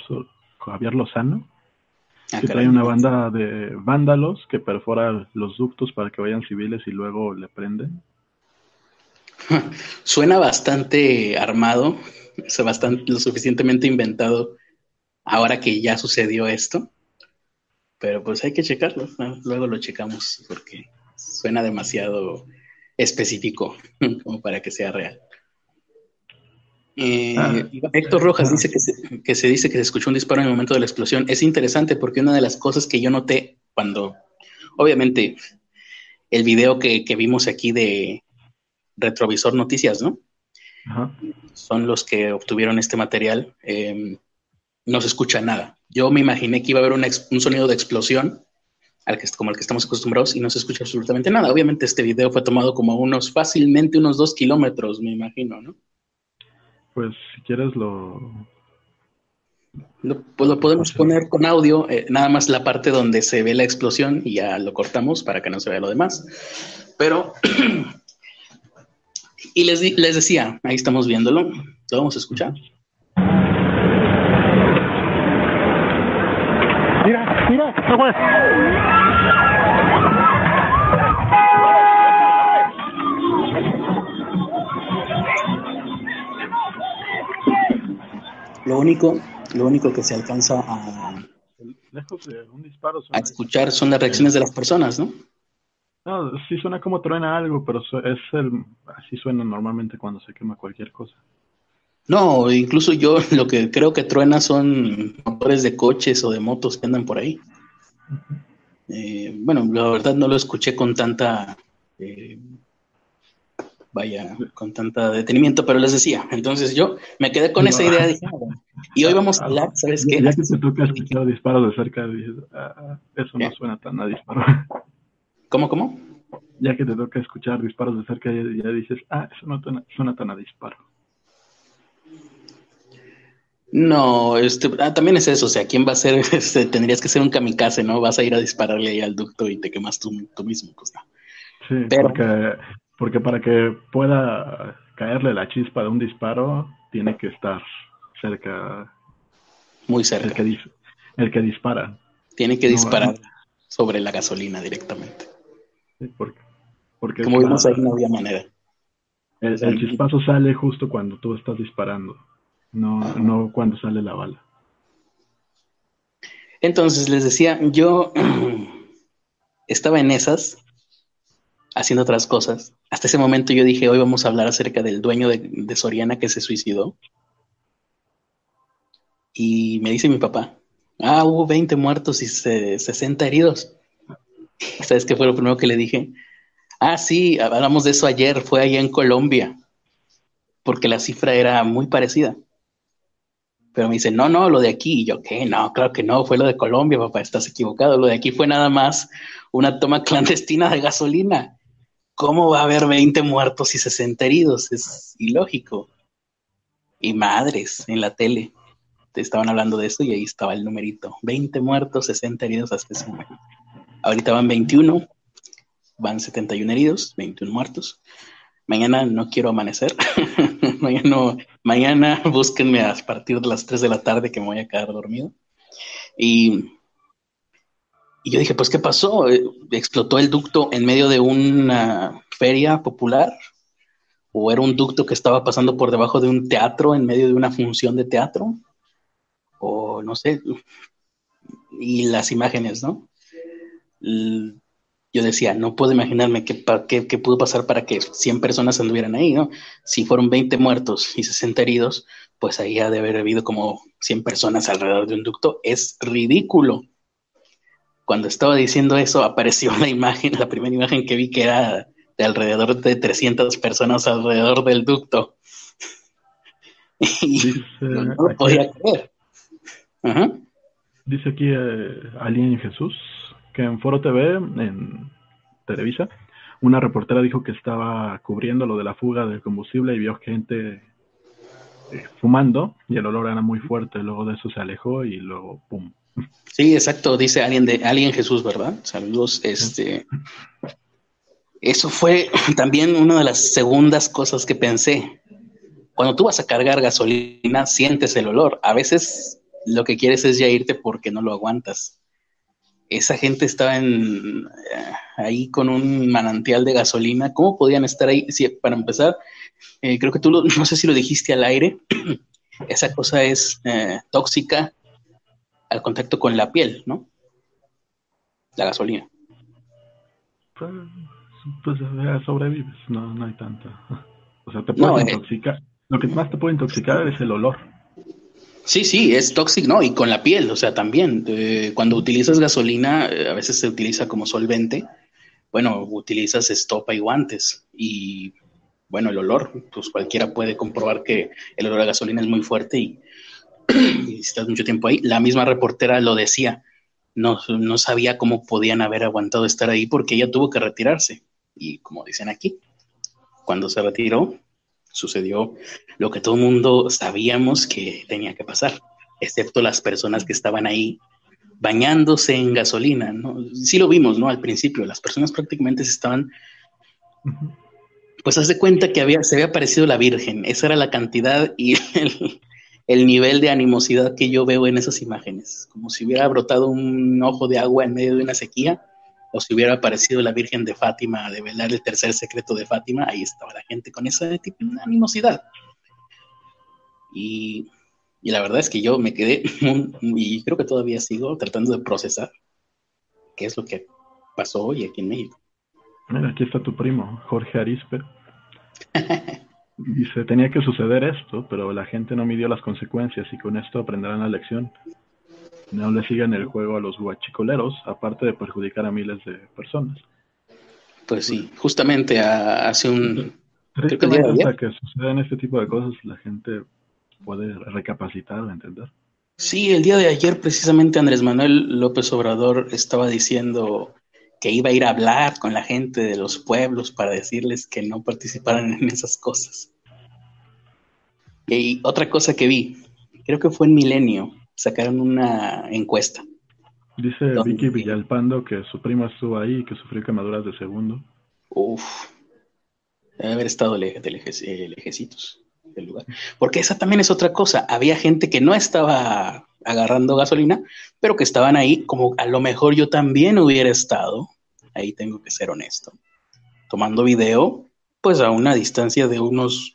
Javier Lozano? Ah, que trae una banda de vándalos que perfora los ductos para que vayan civiles y luego le prenden. Suena bastante armado, bastante, lo suficientemente inventado ahora que ya sucedió esto. Pero pues hay que checarlo, luego lo checamos porque suena demasiado específico como para que sea real. Eh, ah. Héctor Rojas dice que se, que se dice que se escuchó un disparo en el momento de la explosión. Es interesante porque una de las cosas que yo noté cuando, obviamente, el video que vimos aquí de, Retrovisor Noticias, ¿no? Son los que obtuvieron este material. Em, no se escucha nada. Yo me imaginé que iba a haber un sonido de explosión, al que, como el que estamos acostumbrados, y no se escucha absolutamente nada. Obviamente este video fue tomado como unos, fácilmente unos dos kilómetros, me imagino, ¿no? Pues si quieres lo... Lo, pues lo podemos poner con audio, eh, nada más la parte donde se ve la explosión y ya lo cortamos para que no se vea lo demás. Pero Y les, les decía, ahí estamos viéndolo, lo vamos a escuchar. Lo único, lo único que se alcanza a, a escuchar son las reacciones de las personas, ¿no? No, sí suena como truena algo, pero es el, así suena normalmente cuando se quema cualquier cosa. No, incluso yo lo que creo que truena son motores de coches o de motos que andan por ahí. Eh, bueno, la verdad no lo escuché con tanta, eh, vaya, con tanta detenimiento, pero les decía. Entonces yo me quedé con esa idea y hoy vamos a hablar, ¿sabes qué? Ya que se toca escuchar disparos de cerca, ah, eso no suena tan a disparo. ¿Cómo, cómo? Ya que te toca escuchar disparos de cerca, ya, dices, ah, eso no suena tan a disparo. No, este, ah, también es eso, o sea, ¿quién va a ser? Este, tendrías que ser un kamikaze, ¿no? Vas a ir a dispararle ahí al ducto y te quemas tú, mismo, pues Sí, porque, porque para que pueda caerle la chispa de un disparo, tiene que estar cerca. Muy cerca. El que, el que dispara. Tiene que disparar sobre la gasolina directamente. Sí, porque, porque Como vimos ahí, no había manera. El, el chispazo sale justo cuando tú estás disparando no, no cuando sale la bala. Entonces les decía, yo estaba en esas, haciendo otras cosas. Hasta ese momento yo dije, hoy vamos a hablar acerca del dueño de, Soriana que se suicidó. Y me dice mi papá, ah, hubo 20 muertos y 60 heridos. ¿Sabes qué fue lo primero que le dije? Ah, sí, hablamos de eso ayer, fue allá en Colombia, porque la cifra era muy parecida. Pero me dice, no, no, lo de aquí. Y yo, ¿qué? No, claro que no, fue lo de Colombia, papá, estás equivocado. Lo de aquí fue nada más una toma clandestina de gasolina. ¿Cómo va a haber 20 muertos y 60 heridos? Es ilógico. Y madres, en la tele, te estaban hablando de eso y ahí estaba el numerito. 20 muertos, 60 heridos hasta ese momento. Ahorita van 21, van 71 heridos, 21 muertos. Mañana no quiero amanecer. mañana, mañana búsquenme a partir de las 3 de la tarde que me voy a quedar dormido. Y, y yo dije, pues, ¿qué pasó? Eh, ¿Explotó el ducto en medio de una feria popular? ¿O era un ducto que estaba pasando por debajo de un teatro, en medio de una función de teatro? O no sé. Y las imágenes, ¿no? Yo decía, no puedo imaginarme qué, qué, pudo pasar para que 100 personas anduvieran ahí, ¿no? Si fueron 20 muertos y 60 heridos, pues ahí ha de haber habido como 100 personas alrededor de un ducto. Es ridículo. Cuando estaba diciendo eso, apareció la imagen, la primera imagen que vi que era de alrededor de 300 personas alrededor del ducto. y no, lo podía creer. Dice aquí eh, Alguien Jesús, que en Foro TV, en Televisa, una reportera dijo que estaba cubriendo lo de la fuga del combustible y vio gente eh, fumando y el olor era muy fuerte. Luego de eso se alejó y luego ¡pum! Sí, exacto, dice alguien de alguien Jesús, ¿verdad? Saludos, este. Eso fue también una de las segundas cosas que pensé. Cuando tú vas a cargar gasolina, sientes el olor. A veces lo que quieres es ya irte porque no lo aguantas esa gente estaba en, eh, ahí con un manantial de gasolina. ¿Cómo podían estar ahí? para empezar, eh, creo que tú no sé si lo dijiste al aire, esa cosa es eh, tóxica al contacto con la piel, ¿no? La gasolina. Pues, pues sobrevives, no, no hay tanta. O sea, te puede intoxicar. Lo que más te puede intoxicar es el olor. Sí, sí, es tóxico, ¿no? Y con la piel, o sea, también. Eh, cuando utilizas gasolina, eh, a veces se utiliza como solvente. Bueno, utilizas estopa y guantes. Y bueno, el olor, pues cualquiera puede comprobar que el olor a gasolina es muy fuerte y, y estás mucho tiempo ahí. La misma reportera lo decía. No, no sabía cómo podían haber aguantado estar ahí porque ella tuvo que retirarse. Y como dicen aquí, cuando se retiró, sucedió lo que todo el mundo sabíamos que tenía que pasar, excepto las personas que estaban ahí bañándose en gasolina, ¿no? Sí lo vimos, ¿no? Al principio, las personas prácticamente se estaban, pues haz de cuenta que había, se había aparecido la Virgen, esa era la cantidad y el, el nivel de animosidad que yo veo en esas imágenes, como si hubiera brotado un ojo de agua en medio de una sequía o si hubiera aparecido la Virgen de Fátima a develar el tercer secreto de Fátima, ahí estaba la gente con esa tipo de animosidad. Y, la verdad es que yo me quedé, y creo que todavía sigo tratando de procesar qué es lo que pasó hoy aquí en México. Mira, aquí está tu primo, Jorge Arispe. Dice, tenía que suceder esto, pero la gente no midió las consecuencias y con esto aprenderán la lección. No le sigan el juego a los guachicoleros, aparte de perjudicar a miles de personas. Pues sí, justamente hace un... Creo que, hasta que sucedan este tipo de cosas, la gente puede recapacitar entender. Sí, el día de ayer precisamente Andrés Manuel López Obrador estaba diciendo que iba a ir a hablar con la gente de los pueblos para decirles que no participaran en esas cosas. Y otra cosa que vi, creo que fue en Milenio, sacaron una encuesta. Dice Vicky Villalpando que su prima estuvo ahí y que sufrió quemaduras de segundo. Uf, debe haber estado lejecitos del lugar. Porque esa también es otra cosa. Había gente que no estaba agarrando gasolina, pero que estaban ahí, como a lo mejor yo también hubiera estado, ahí tengo que ser honesto, tomando video, pues a una distancia de unos,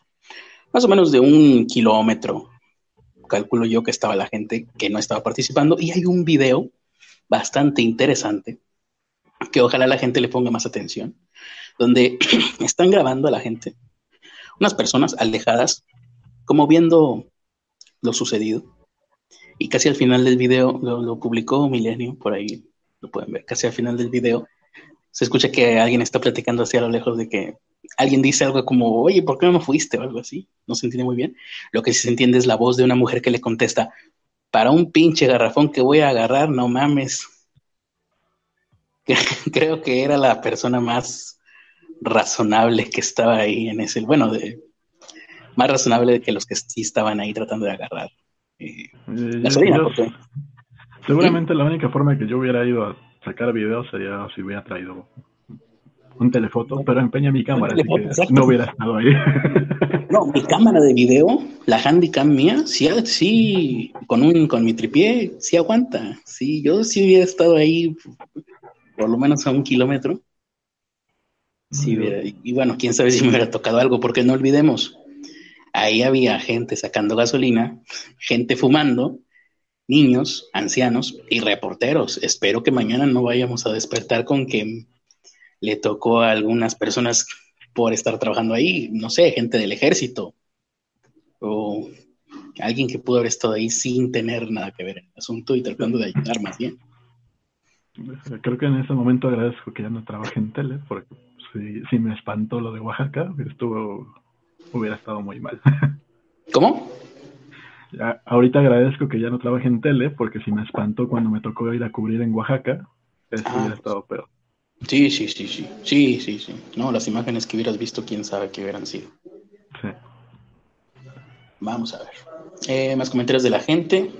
más o menos de un kilómetro, calculo yo que estaba la gente que no estaba participando, y hay un video bastante interesante, que ojalá la gente le ponga más atención, donde están grabando a la gente, unas personas alejadas, como viendo lo sucedido, y casi al final del video, lo, publicó Milenio, por ahí lo pueden ver, casi al final del video, se escucha que alguien está platicando así a lo lejos de que alguien dice algo como, oye, ¿por qué no fuiste? o algo así. No se entiende muy bien. Lo que sí se entiende es la voz de una mujer que le contesta, para un pinche garrafón que voy a agarrar, no mames. Creo que era la persona más razonable que estaba ahí en ese, bueno, de, más razonable que los que sí estaban ahí tratando de agarrar eh, eh, seguramente la única forma que yo hubiera ido a sacar videos sería si hubiera traído un telefoto, pero empeña mi cámara, así que no hubiera estado ahí. No, mi cámara de video, la handicam mía, sí, sí con un con mi tripié, sí aguanta. Sí, yo sí hubiera estado ahí por lo menos a un kilómetro. Sí, y bueno, quién sabe si me hubiera tocado algo, porque no olvidemos, ahí había gente sacando gasolina, gente fumando, niños, ancianos y reporteros. Espero que mañana no vayamos a despertar con que le tocó a algunas personas por estar trabajando ahí, no sé, gente del ejército o alguien que pudo haber estado ahí sin tener nada que ver en el asunto y tratando de ayudar más bien. Creo que en ese momento agradezco que ya no trabaje en tele, porque si, me espantó lo de Oaxaca, estuvo, hubiera estado muy mal. ¿Cómo? ahorita agradezco que ya no trabaje en tele, porque si me espantó cuando me tocó ir a cubrir en Oaxaca, eso ah, hubiera estado peor. Sí, sí, sí, sí. Sí, sí, sí. No, las imágenes que hubieras visto, quién sabe qué hubieran sido. Sí. Vamos a ver. Eh, más comentarios de la gente.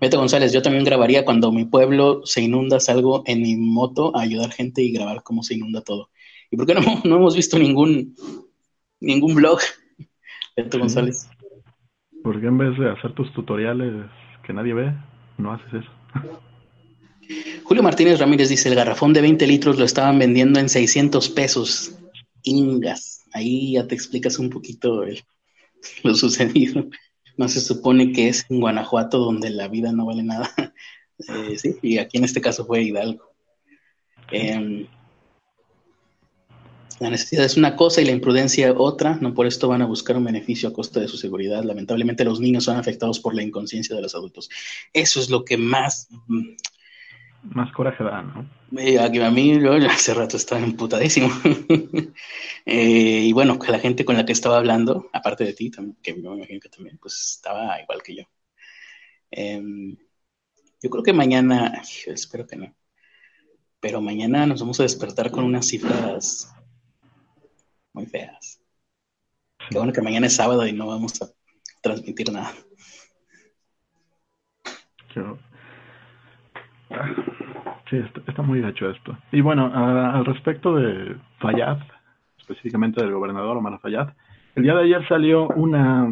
Beto González, yo también grabaría cuando mi pueblo se inunda, salgo en mi moto a ayudar gente y grabar cómo se inunda todo. ¿Y por qué no, no hemos visto ningún, ningún blog, Beto González? Porque en vez de hacer tus tutoriales que nadie ve, no haces eso. Julio Martínez Ramírez dice, el garrafón de 20 litros lo estaban vendiendo en 600 pesos. Ingas. Ahí ya te explicas un poquito lo sucedido. No se supone que es en Guanajuato donde la vida no vale nada. Eh, sí, y aquí en este caso fue Hidalgo. Em, la necesidad es una cosa y la imprudencia otra, no por esto van a buscar un beneficio a costa de su seguridad. Lamentablemente los niños son afectados por la inconsciencia de los adultos. Eso es lo que más mm, más coraje da, ¿no? a mí yo hace rato estaba emputadísimo. Eh, y bueno, que la gente con la que estaba hablando, aparte de ti, también, que me imagino que también, pues estaba igual que yo. Em, yo creo que mañana, espero que no, pero mañana nos vamos a despertar con unas cifras muy feas. Qué bueno que mañana es sábado y no vamos a transmitir nada. Sí, está, muy gacho esto. Y bueno, al respecto de Fayad, específicamente del gobernador Omar Fayad, el día de ayer salió una,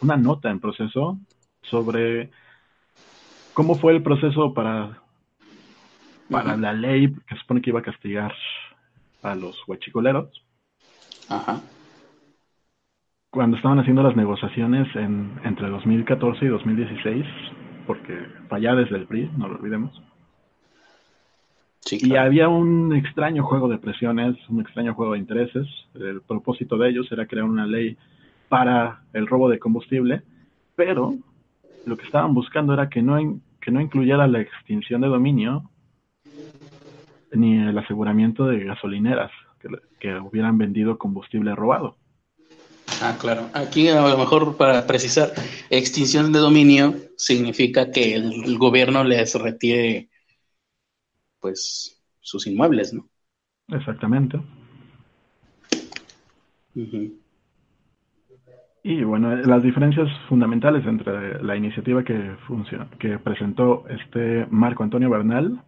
una nota en proceso sobre cómo fue el proceso para, para la ley que se supone que iba a castigar a los huachicoleros. Ajá. Cuando estaban haciendo las negociaciones en, entre 2014 y 2016, porque falla desde el PRI, no lo olvidemos. Y había un extraño juego de presiones, un extraño juego de intereses. El propósito de ellos era crear una ley para el robo de combustible, pero lo que estaban buscando era que no, que no incluyera la extinción de dominio ni el aseguramiento de gasolineras que, que hubieran vendido combustible robado. Ah, claro. Aquí a lo mejor para precisar, extinción de dominio significa que el, gobierno les retire pues sus inmuebles, ¿no? Exactamente. Y bueno, las diferencias fundamentales entre la iniciativa que, que presentó este Marco Antonio Bernal,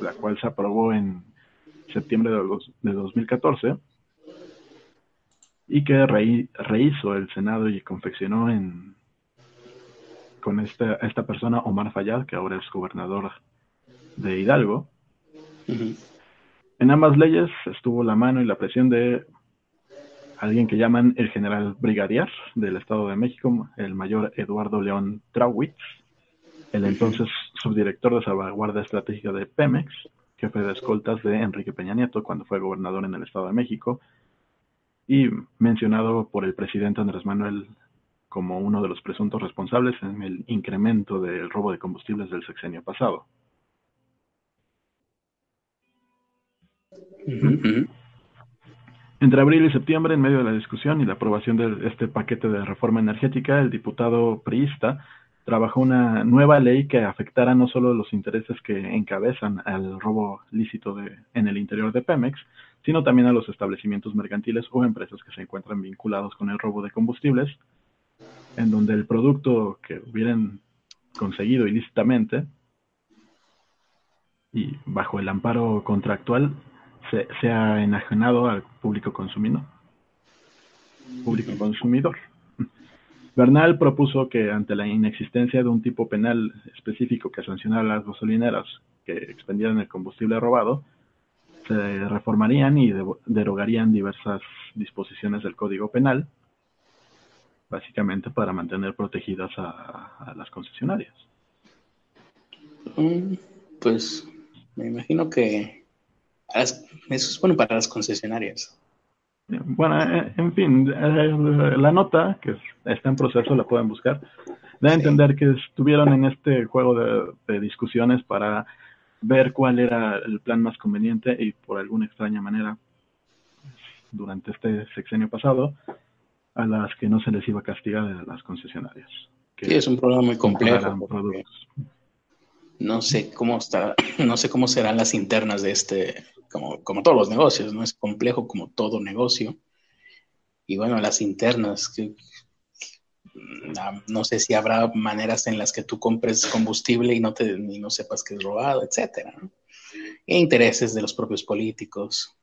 la cual se aprobó en septiembre de, de 2014, y que rehizo el Senado y confeccionó en, con esta, esta persona, Omar Fayad, que ahora es gobernador de Hidalgo. En ambas leyes estuvo la mano y la presión de alguien que llaman el general brigadier del Estado de México, el mayor Eduardo León Trauwitz, el entonces subdirector de salvaguardia estratégica de Pemex, jefe de escoltas de Enrique Peña Nieto cuando fue gobernador en el Estado de México, y mencionado por el presidente Andrés Manuel como uno de los presuntos responsables en el incremento del robo de combustibles del sexenio pasado. Entre abril y septiembre, en medio de la discusión y la aprobación de este paquete de reforma energética, el diputado priista trabajó una nueva ley que afectara no solo los intereses que encabezan al robo lícito en el interior de Pemex, sino también a los establecimientos mercantiles o empresas que se encuentran vinculados con el robo de combustibles, en donde el producto que hubieran conseguido ilícitamente y bajo el amparo contractual se, sea enajenado al público consumidor. Público consumidor. Bernal propuso que ante la inexistencia de un tipo penal específico que sancionara a las gasolineras que expendieran el combustible robado, se reformarían y derogarían diversas disposiciones del Código Penal, básicamente para mantener protegidas a, las concesionarias. Mm, pues me imagino que eso es bueno para las concesionarias. Bueno, eh, en fin, eh, la nota, que está en proceso, la pueden buscar, da a entender que estuvieron en este juego de discusiones para ver cuál era el plan más conveniente y por alguna extraña manera, durante este sexenio pasado, a las que no se les iba a castigar a las concesionarias. sí, es un problema muy complejo. No sé cómo está, no sé cómo serán las internas de este, como, como todos los negocios, ¿no? Es complejo como todo negocio. Y bueno, las internas, que, no sé si habrá maneras en las que tú compres combustible y no, te, no sepas que es robado, etcétera. E intereses de los propios políticos,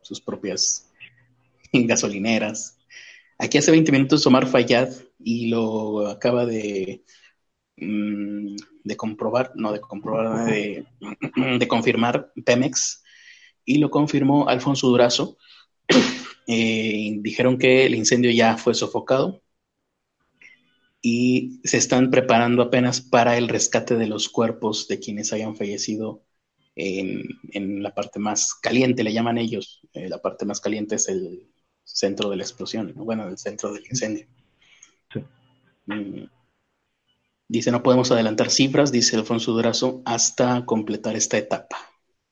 sus propias gasolineras. Aquí hace 20 minutos Omar Fayad y lo acaba de, mm, de comprobar, no de comprobar, de, de, confirmar Pemex y lo confirmó Alfonso Durazo. Eh, dijeron que el incendio ya fue sofocado, y se están preparando apenas para el rescate de los cuerpos de quienes hayan fallecido en, la parte más caliente, le llaman ellos. Eh, la parte más caliente es el centro de la explosión, bueno, el centro del incendio. Mm. Dice, no podemos adelantar cifras, dice Alfonso Durazo, hasta completar esta etapa.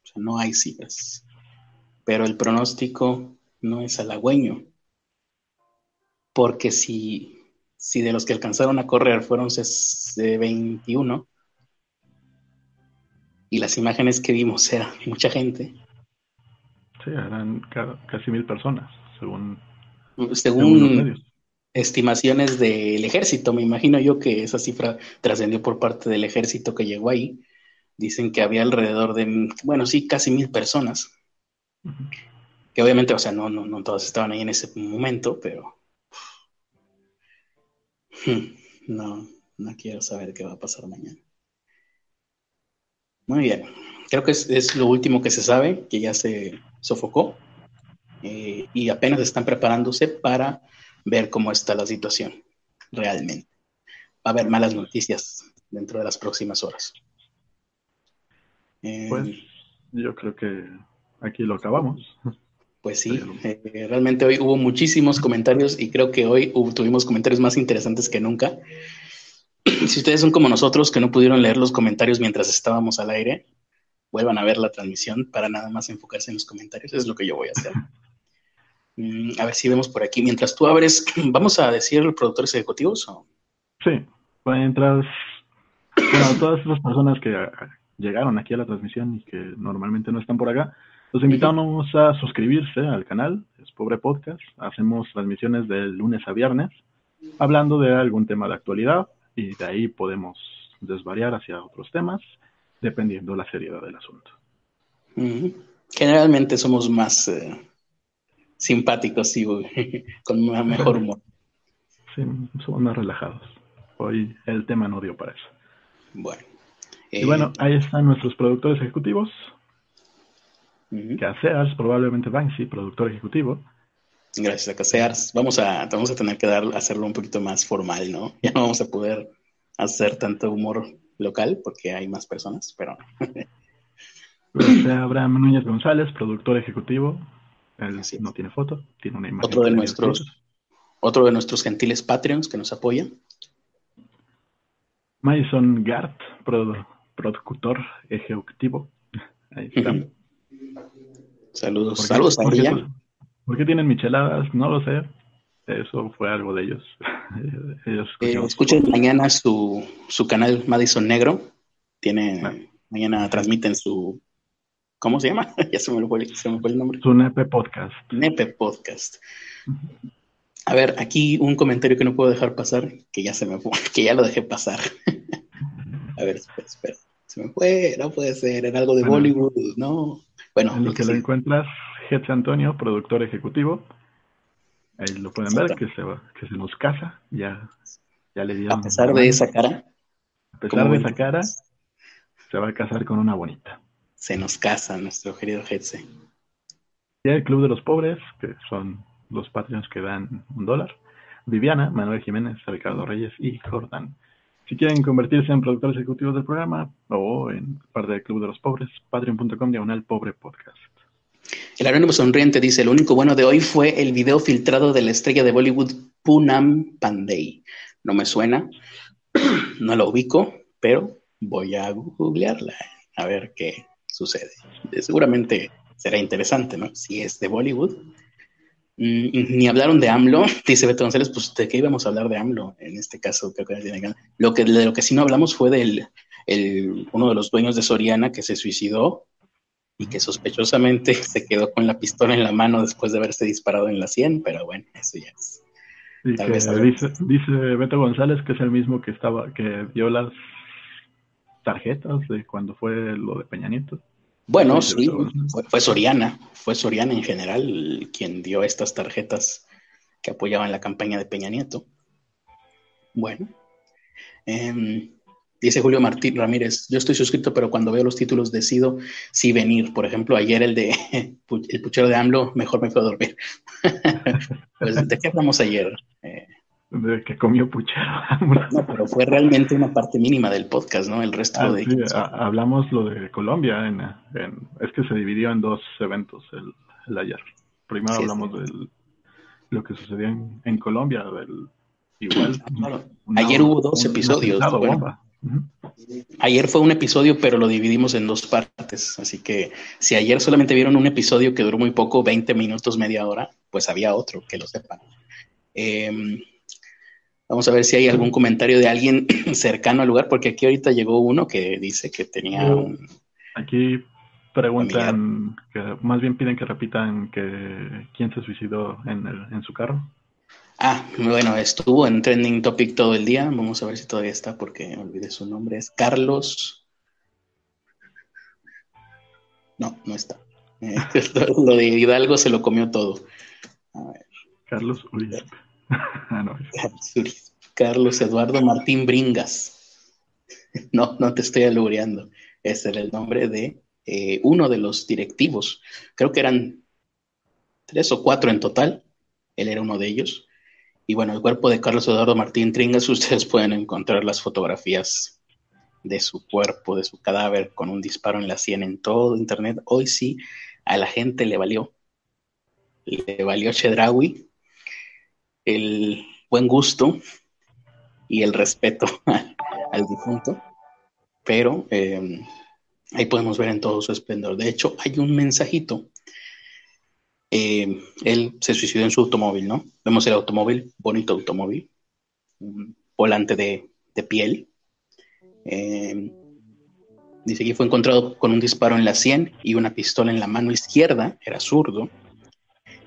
O sea, no hay cifras. Pero el pronóstico no es halagüeño. Porque si si de los que alcanzaron a correr fueron 21 y las imágenes que vimos eran mucha gente. Sí, eran casi mil personas, según, según, estimaciones del ejército. Me imagino yo que esa cifra trascendió por parte del ejército que llegó ahí. Dicen que había alrededor de, bueno, sí, casi mil personas. Que obviamente, o sea, no, no, no todas estaban ahí en ese momento, pero No, no quiero saber qué va a pasar mañana. Muy bien, creo que es, lo último que se sabe, que ya se sofocó eh, y apenas están preparándose para ver cómo está la situación realmente. Va a haber malas noticias dentro de las próximas horas. Eh, pues yo creo que aquí lo acabamos. Pues sí, eh, realmente hoy hubo muchísimos comentarios y creo que hoy tuvimos comentarios más interesantes que nunca. Si ustedes son como nosotros que no pudieron leer los comentarios mientras estábamos al aire, vuelvan a ver la transmisión para nada más enfocarse en los comentarios. es lo que yo voy a hacer. Mm, a ver si vemos por aquí. Mientras tú abres, ¿vamos a decir productores ejecutivos? O? Sí, mientras, bueno, todas las personas que llegaron aquí a la transmisión y que normalmente no están por acá, los invitamos a suscribirse al canal, es Pobre Podcast. Hacemos transmisiones de lunes a viernes, hablando de algún tema de actualidad y de ahí podemos desvariar hacia otros temas, dependiendo la seriedad del asunto. Generalmente somos más eh, simpáticos y con mejor humor. Sí, somos más relajados. Hoy el tema no dio para eso. Bueno. y bueno, eh, ahí están nuestros productores ejecutivos. Casears, probablemente Banksy, productor ejecutivo. Gracias a Casears. Vamos a, vamos a tener que dar, hacerlo un poquito más formal, ¿no? Ya no vamos a poder hacer tanto humor local porque hay más personas, pero... Abraham Núñez González, productor ejecutivo. Él no tiene foto, tiene una imagen. Otro de nuestros, otro de nuestros gentiles Patreons que nos apoyan. Mason Gart, productor ejecutivo. Ahí está. Saludos, saludos a ella. ¿Por qué tienen micheladas? No lo sé. Eso fue algo de ellos. Eh, escuchen mañana su, su canal Madison Negro. Tiene, ah. mañana transmiten su, ¿cómo se llama? ya se me, fue, se me fue el nombre. Su Nepe Podcast. Nepe Podcast. A ver, aquí un comentario que no puedo dejar pasar, que ya se me fue, que ya lo dejé pasar. a ver, espera, espera. Se me fue, no puede ser, era algo de Bollywood, no. Bueno, en lo que lo encuentras, Hetz Antonio, productor ejecutivo. Ahí lo pueden ver, que se, que se nos casa. Ya, ya le dieron. A pesar de esa cara. A pesar de esa cara, se va a casar con una bonita. Se nos casa nuestro querido Hetze. Y el Club de los Pobres, que son los Patreons que dan un dólar. Viviana, Manuel Jiménez, Ricardo Reyes y Jordan. Si quieren convertirse en productores ejecutivos del programa o en parte del Club de los Pobres, patreon.com diagonal pobre podcast. El anónimo sonriente dice, lo único bueno de hoy fue el video filtrado de la estrella de Bollywood Punam Pandey. No me suena, no lo ubico, pero voy a googlearla a ver qué sucede. Seguramente será interesante, ¿no? Si es de Bollywood, ni hablaron de AMLO, dice Beto González, pues de qué íbamos a hablar de AMLO en este caso. Lo que, de lo que sí no hablamos fue del el, uno de los dueños de Soriana que se suicidó y que sospechosamente se quedó con la pistola en la mano después de haberse disparado en la sien, pero bueno, eso ya es. dice, dice Beto González que es el mismo que estaba, que dio las tarjetas de cuando fue lo de Peña Nieto. Bueno, sí, fue, Soriana, fue Soriana en general quien dio estas tarjetas que apoyaban la campaña de Peña Nieto. Bueno, em, dice Julio Martín Ramírez, yo estoy suscrito, pero cuando veo los títulos decido si venir. Por ejemplo, ayer el de el puchero de AMLO, mejor me fue a dormir. pues, ¿De qué hablamos ayer? Eh, de que comió puchero. no, pero fue realmente una parte mínima del podcast, ¿no? El resto ah, de... Sí, hablamos lo de Colombia, en, es que se dividió en dos eventos el, ayer. Primero hablamos de lo que sucedió en, Colombia, del igual. ayer hubo dos episodios. Ayer fue un episodio, pero lo dividimos en dos partes. Así que si ayer solamente vieron un episodio que duró muy poco, 20 minutos, media hora, pues había otro, que lo sepan. Eh, Vamos a ver si hay algún comentario de alguien cercano al lugar, porque aquí ahorita llegó uno que dice que tenía un... Aquí preguntan, que más bien piden que repitan que quién se suicidó en, el, en su carro. Ah, bueno, estuvo en Trending Topic todo el día. Vamos a ver si todavía está porque olvidé su nombre. Es Carlos. No, no está. lo de Hidalgo se lo comió todo. Carlos Uribe. Carlos Eduardo Martín Bringas. No, no te estoy alugureando. Ese era el nombre de eh, uno de los directivos. Creo que eran tres o cuatro en total. Él era uno de ellos. Y bueno, el cuerpo de Carlos Eduardo Martín Bringas, ustedes pueden encontrar las fotografías de su cuerpo, de su cadáver, con un disparo en la sien en todo Internet. Hoy sí, a la gente le valió. Le valió Chedrawi el buen gusto y el respeto al difunto. Pero eh, ahí podemos ver en todo su esplendor. De hecho, hay un mensajito. Eh, él se suicidó en su automóvil, ¿no? Vemos el automóvil, bonito automóvil, un volante de, piel. Eh, dice que fue encontrado con un disparo en la sien y una pistola en la mano izquierda, era zurdo,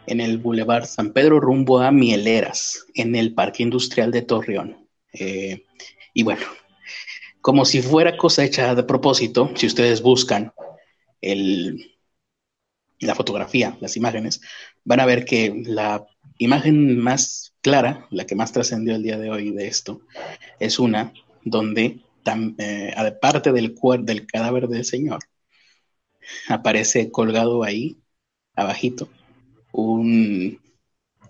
en el Boulevard San Pedro rumbo a Mieleras, en el Parque Industrial de Torreón. Eh, y bueno, como si fuera cosa hecha de propósito, si ustedes buscan el, la fotografía, las imágenes, van a ver que la imagen más clara, la que más trascendió el día de hoy de esto, es una donde, eh, aparte del, del cadáver del señor, aparece colgado ahí, abajito, un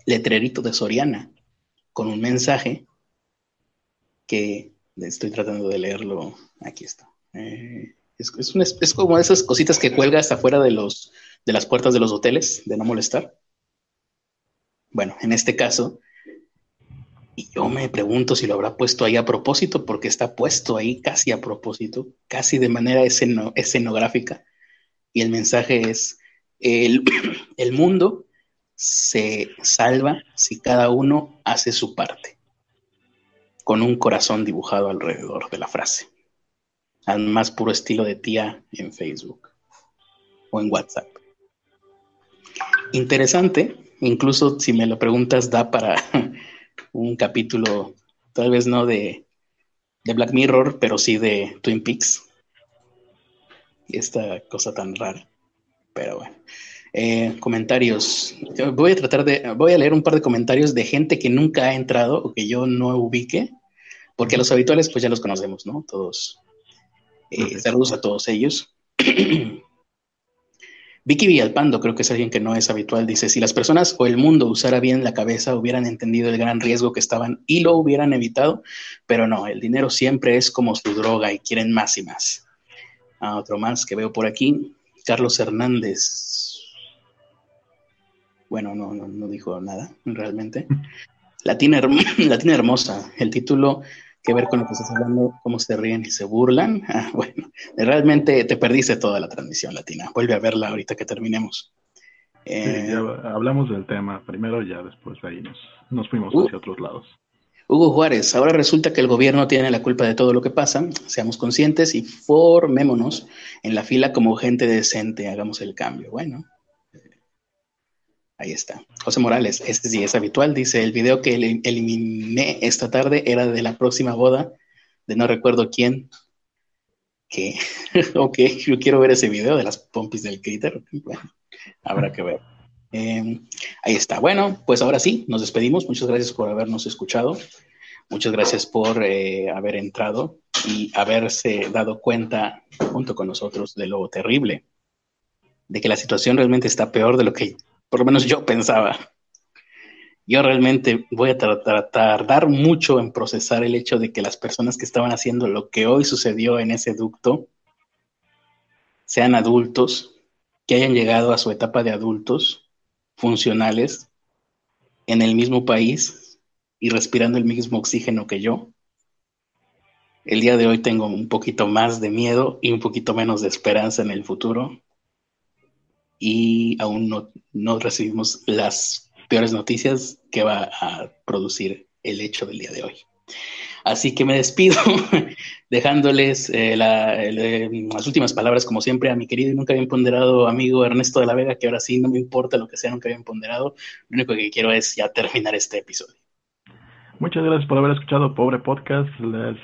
letrerito de Soriana con un mensaje que estoy tratando de leerlo. Aquí está. Eh, es, es, como esas cositas que cuelga hasta afuera de, los, de las puertas de los hoteles, de no molestar. Bueno, en este caso, y yo me pregunto si lo habrá puesto ahí a propósito, porque está puesto ahí casi a propósito, casi de manera escenográfica. Y el mensaje es, el, el mundo se salva si cada uno hace su parte con un corazón dibujado alrededor de la frase, al más puro estilo de tía en Facebook o en WhatsApp. Interesante, incluso si me lo preguntas, da para un capítulo, tal vez no de, Black Mirror, pero sí de Twin Peaks. Esta cosa tan rara. Pero bueno. Eh, comentarios. Voy a tratar de, voy a leer un par de comentarios de gente que nunca ha entrado o que yo no ubique porque los habituales pues ya los conocemos, ¿no? Todos. Eh, saludos a todos ellos. Vicky Villalpando, creo que es alguien que no es habitual, dice, si las personas o el mundo usara bien la cabeza, hubieran entendido el gran riesgo que estaban y lo hubieran evitado, pero no, el dinero siempre es como su droga y quieren más y más. Ah, otro más que veo por aquí, Carlos Hernández. Bueno, no, no, no dijo nada, realmente. Latina, Latina Hermosa, el título que ver con lo que estás hablando, cómo se ríen y se burlan. Ah, bueno, realmente te perdiste toda la transmisión latina. Vuelve a verla ahorita que terminemos. Eh, hablamos del tema primero, ya después ahí nos, nos fuimos uh. hacia otros lados. Hugo Juárez, ahora resulta que el gobierno tiene la culpa de todo lo que pasa. Seamos conscientes y formémonos en la fila como gente decente. Hagamos el cambio. Bueno, Ahí está. José Morales, este sí es habitual. Dice, el video que eliminé esta tarde era de la próxima boda de no recuerdo quién. Que, ok, yo quiero ver ese video de las pompis del critter. Bueno, habrá que ver. Em, ahí está. Bueno, pues ahora sí, nos despedimos. Muchas gracias por habernos escuchado. Muchas gracias por eh, haber entrado y haberse dado cuenta junto con nosotros de lo terrible, de que la situación realmente está peor de lo que por lo menos yo pensaba. Yo realmente voy a tardar mucho en procesar el hecho de que las personas que estaban haciendo lo que hoy sucedió en ese ducto sean adultos, que hayan llegado a su etapa de adultos funcionales en el mismo país y respirando el mismo oxígeno que yo. El día de hoy tengo un poquito más de miedo y un poquito menos de esperanza en el futuro y aún no, no recibimos las peores noticias que va a producir el hecho del día de hoy. Así que me despido dejándoles eh, eh, las últimas palabras, como siempre, a mi querido y nunca bien ponderado amigo Ernesto de la Vega, que ahora sí no me importa lo que sea nunca bien ponderado, lo único que quiero es ya terminar este episodio. Muchas gracias por haber escuchado Pobre Podcast. Les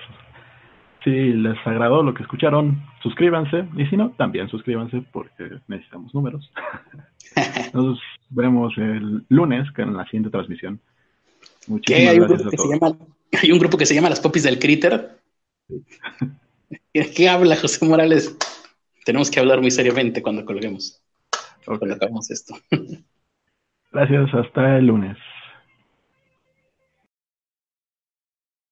si les agradó lo que escucharon, suscríbanse. Y si no, también suscríbanse porque necesitamos números. Nos vemos el lunes en la siguiente transmisión. Muchísimas ¿Hay, un gracias a todos. hay un grupo que se llama Las Popis del Critter. ¿Qué habla José Morales? Tenemos que hablar muy seriamente cuando colguemos. Cuando acabemos esto. Gracias, hasta el lunes.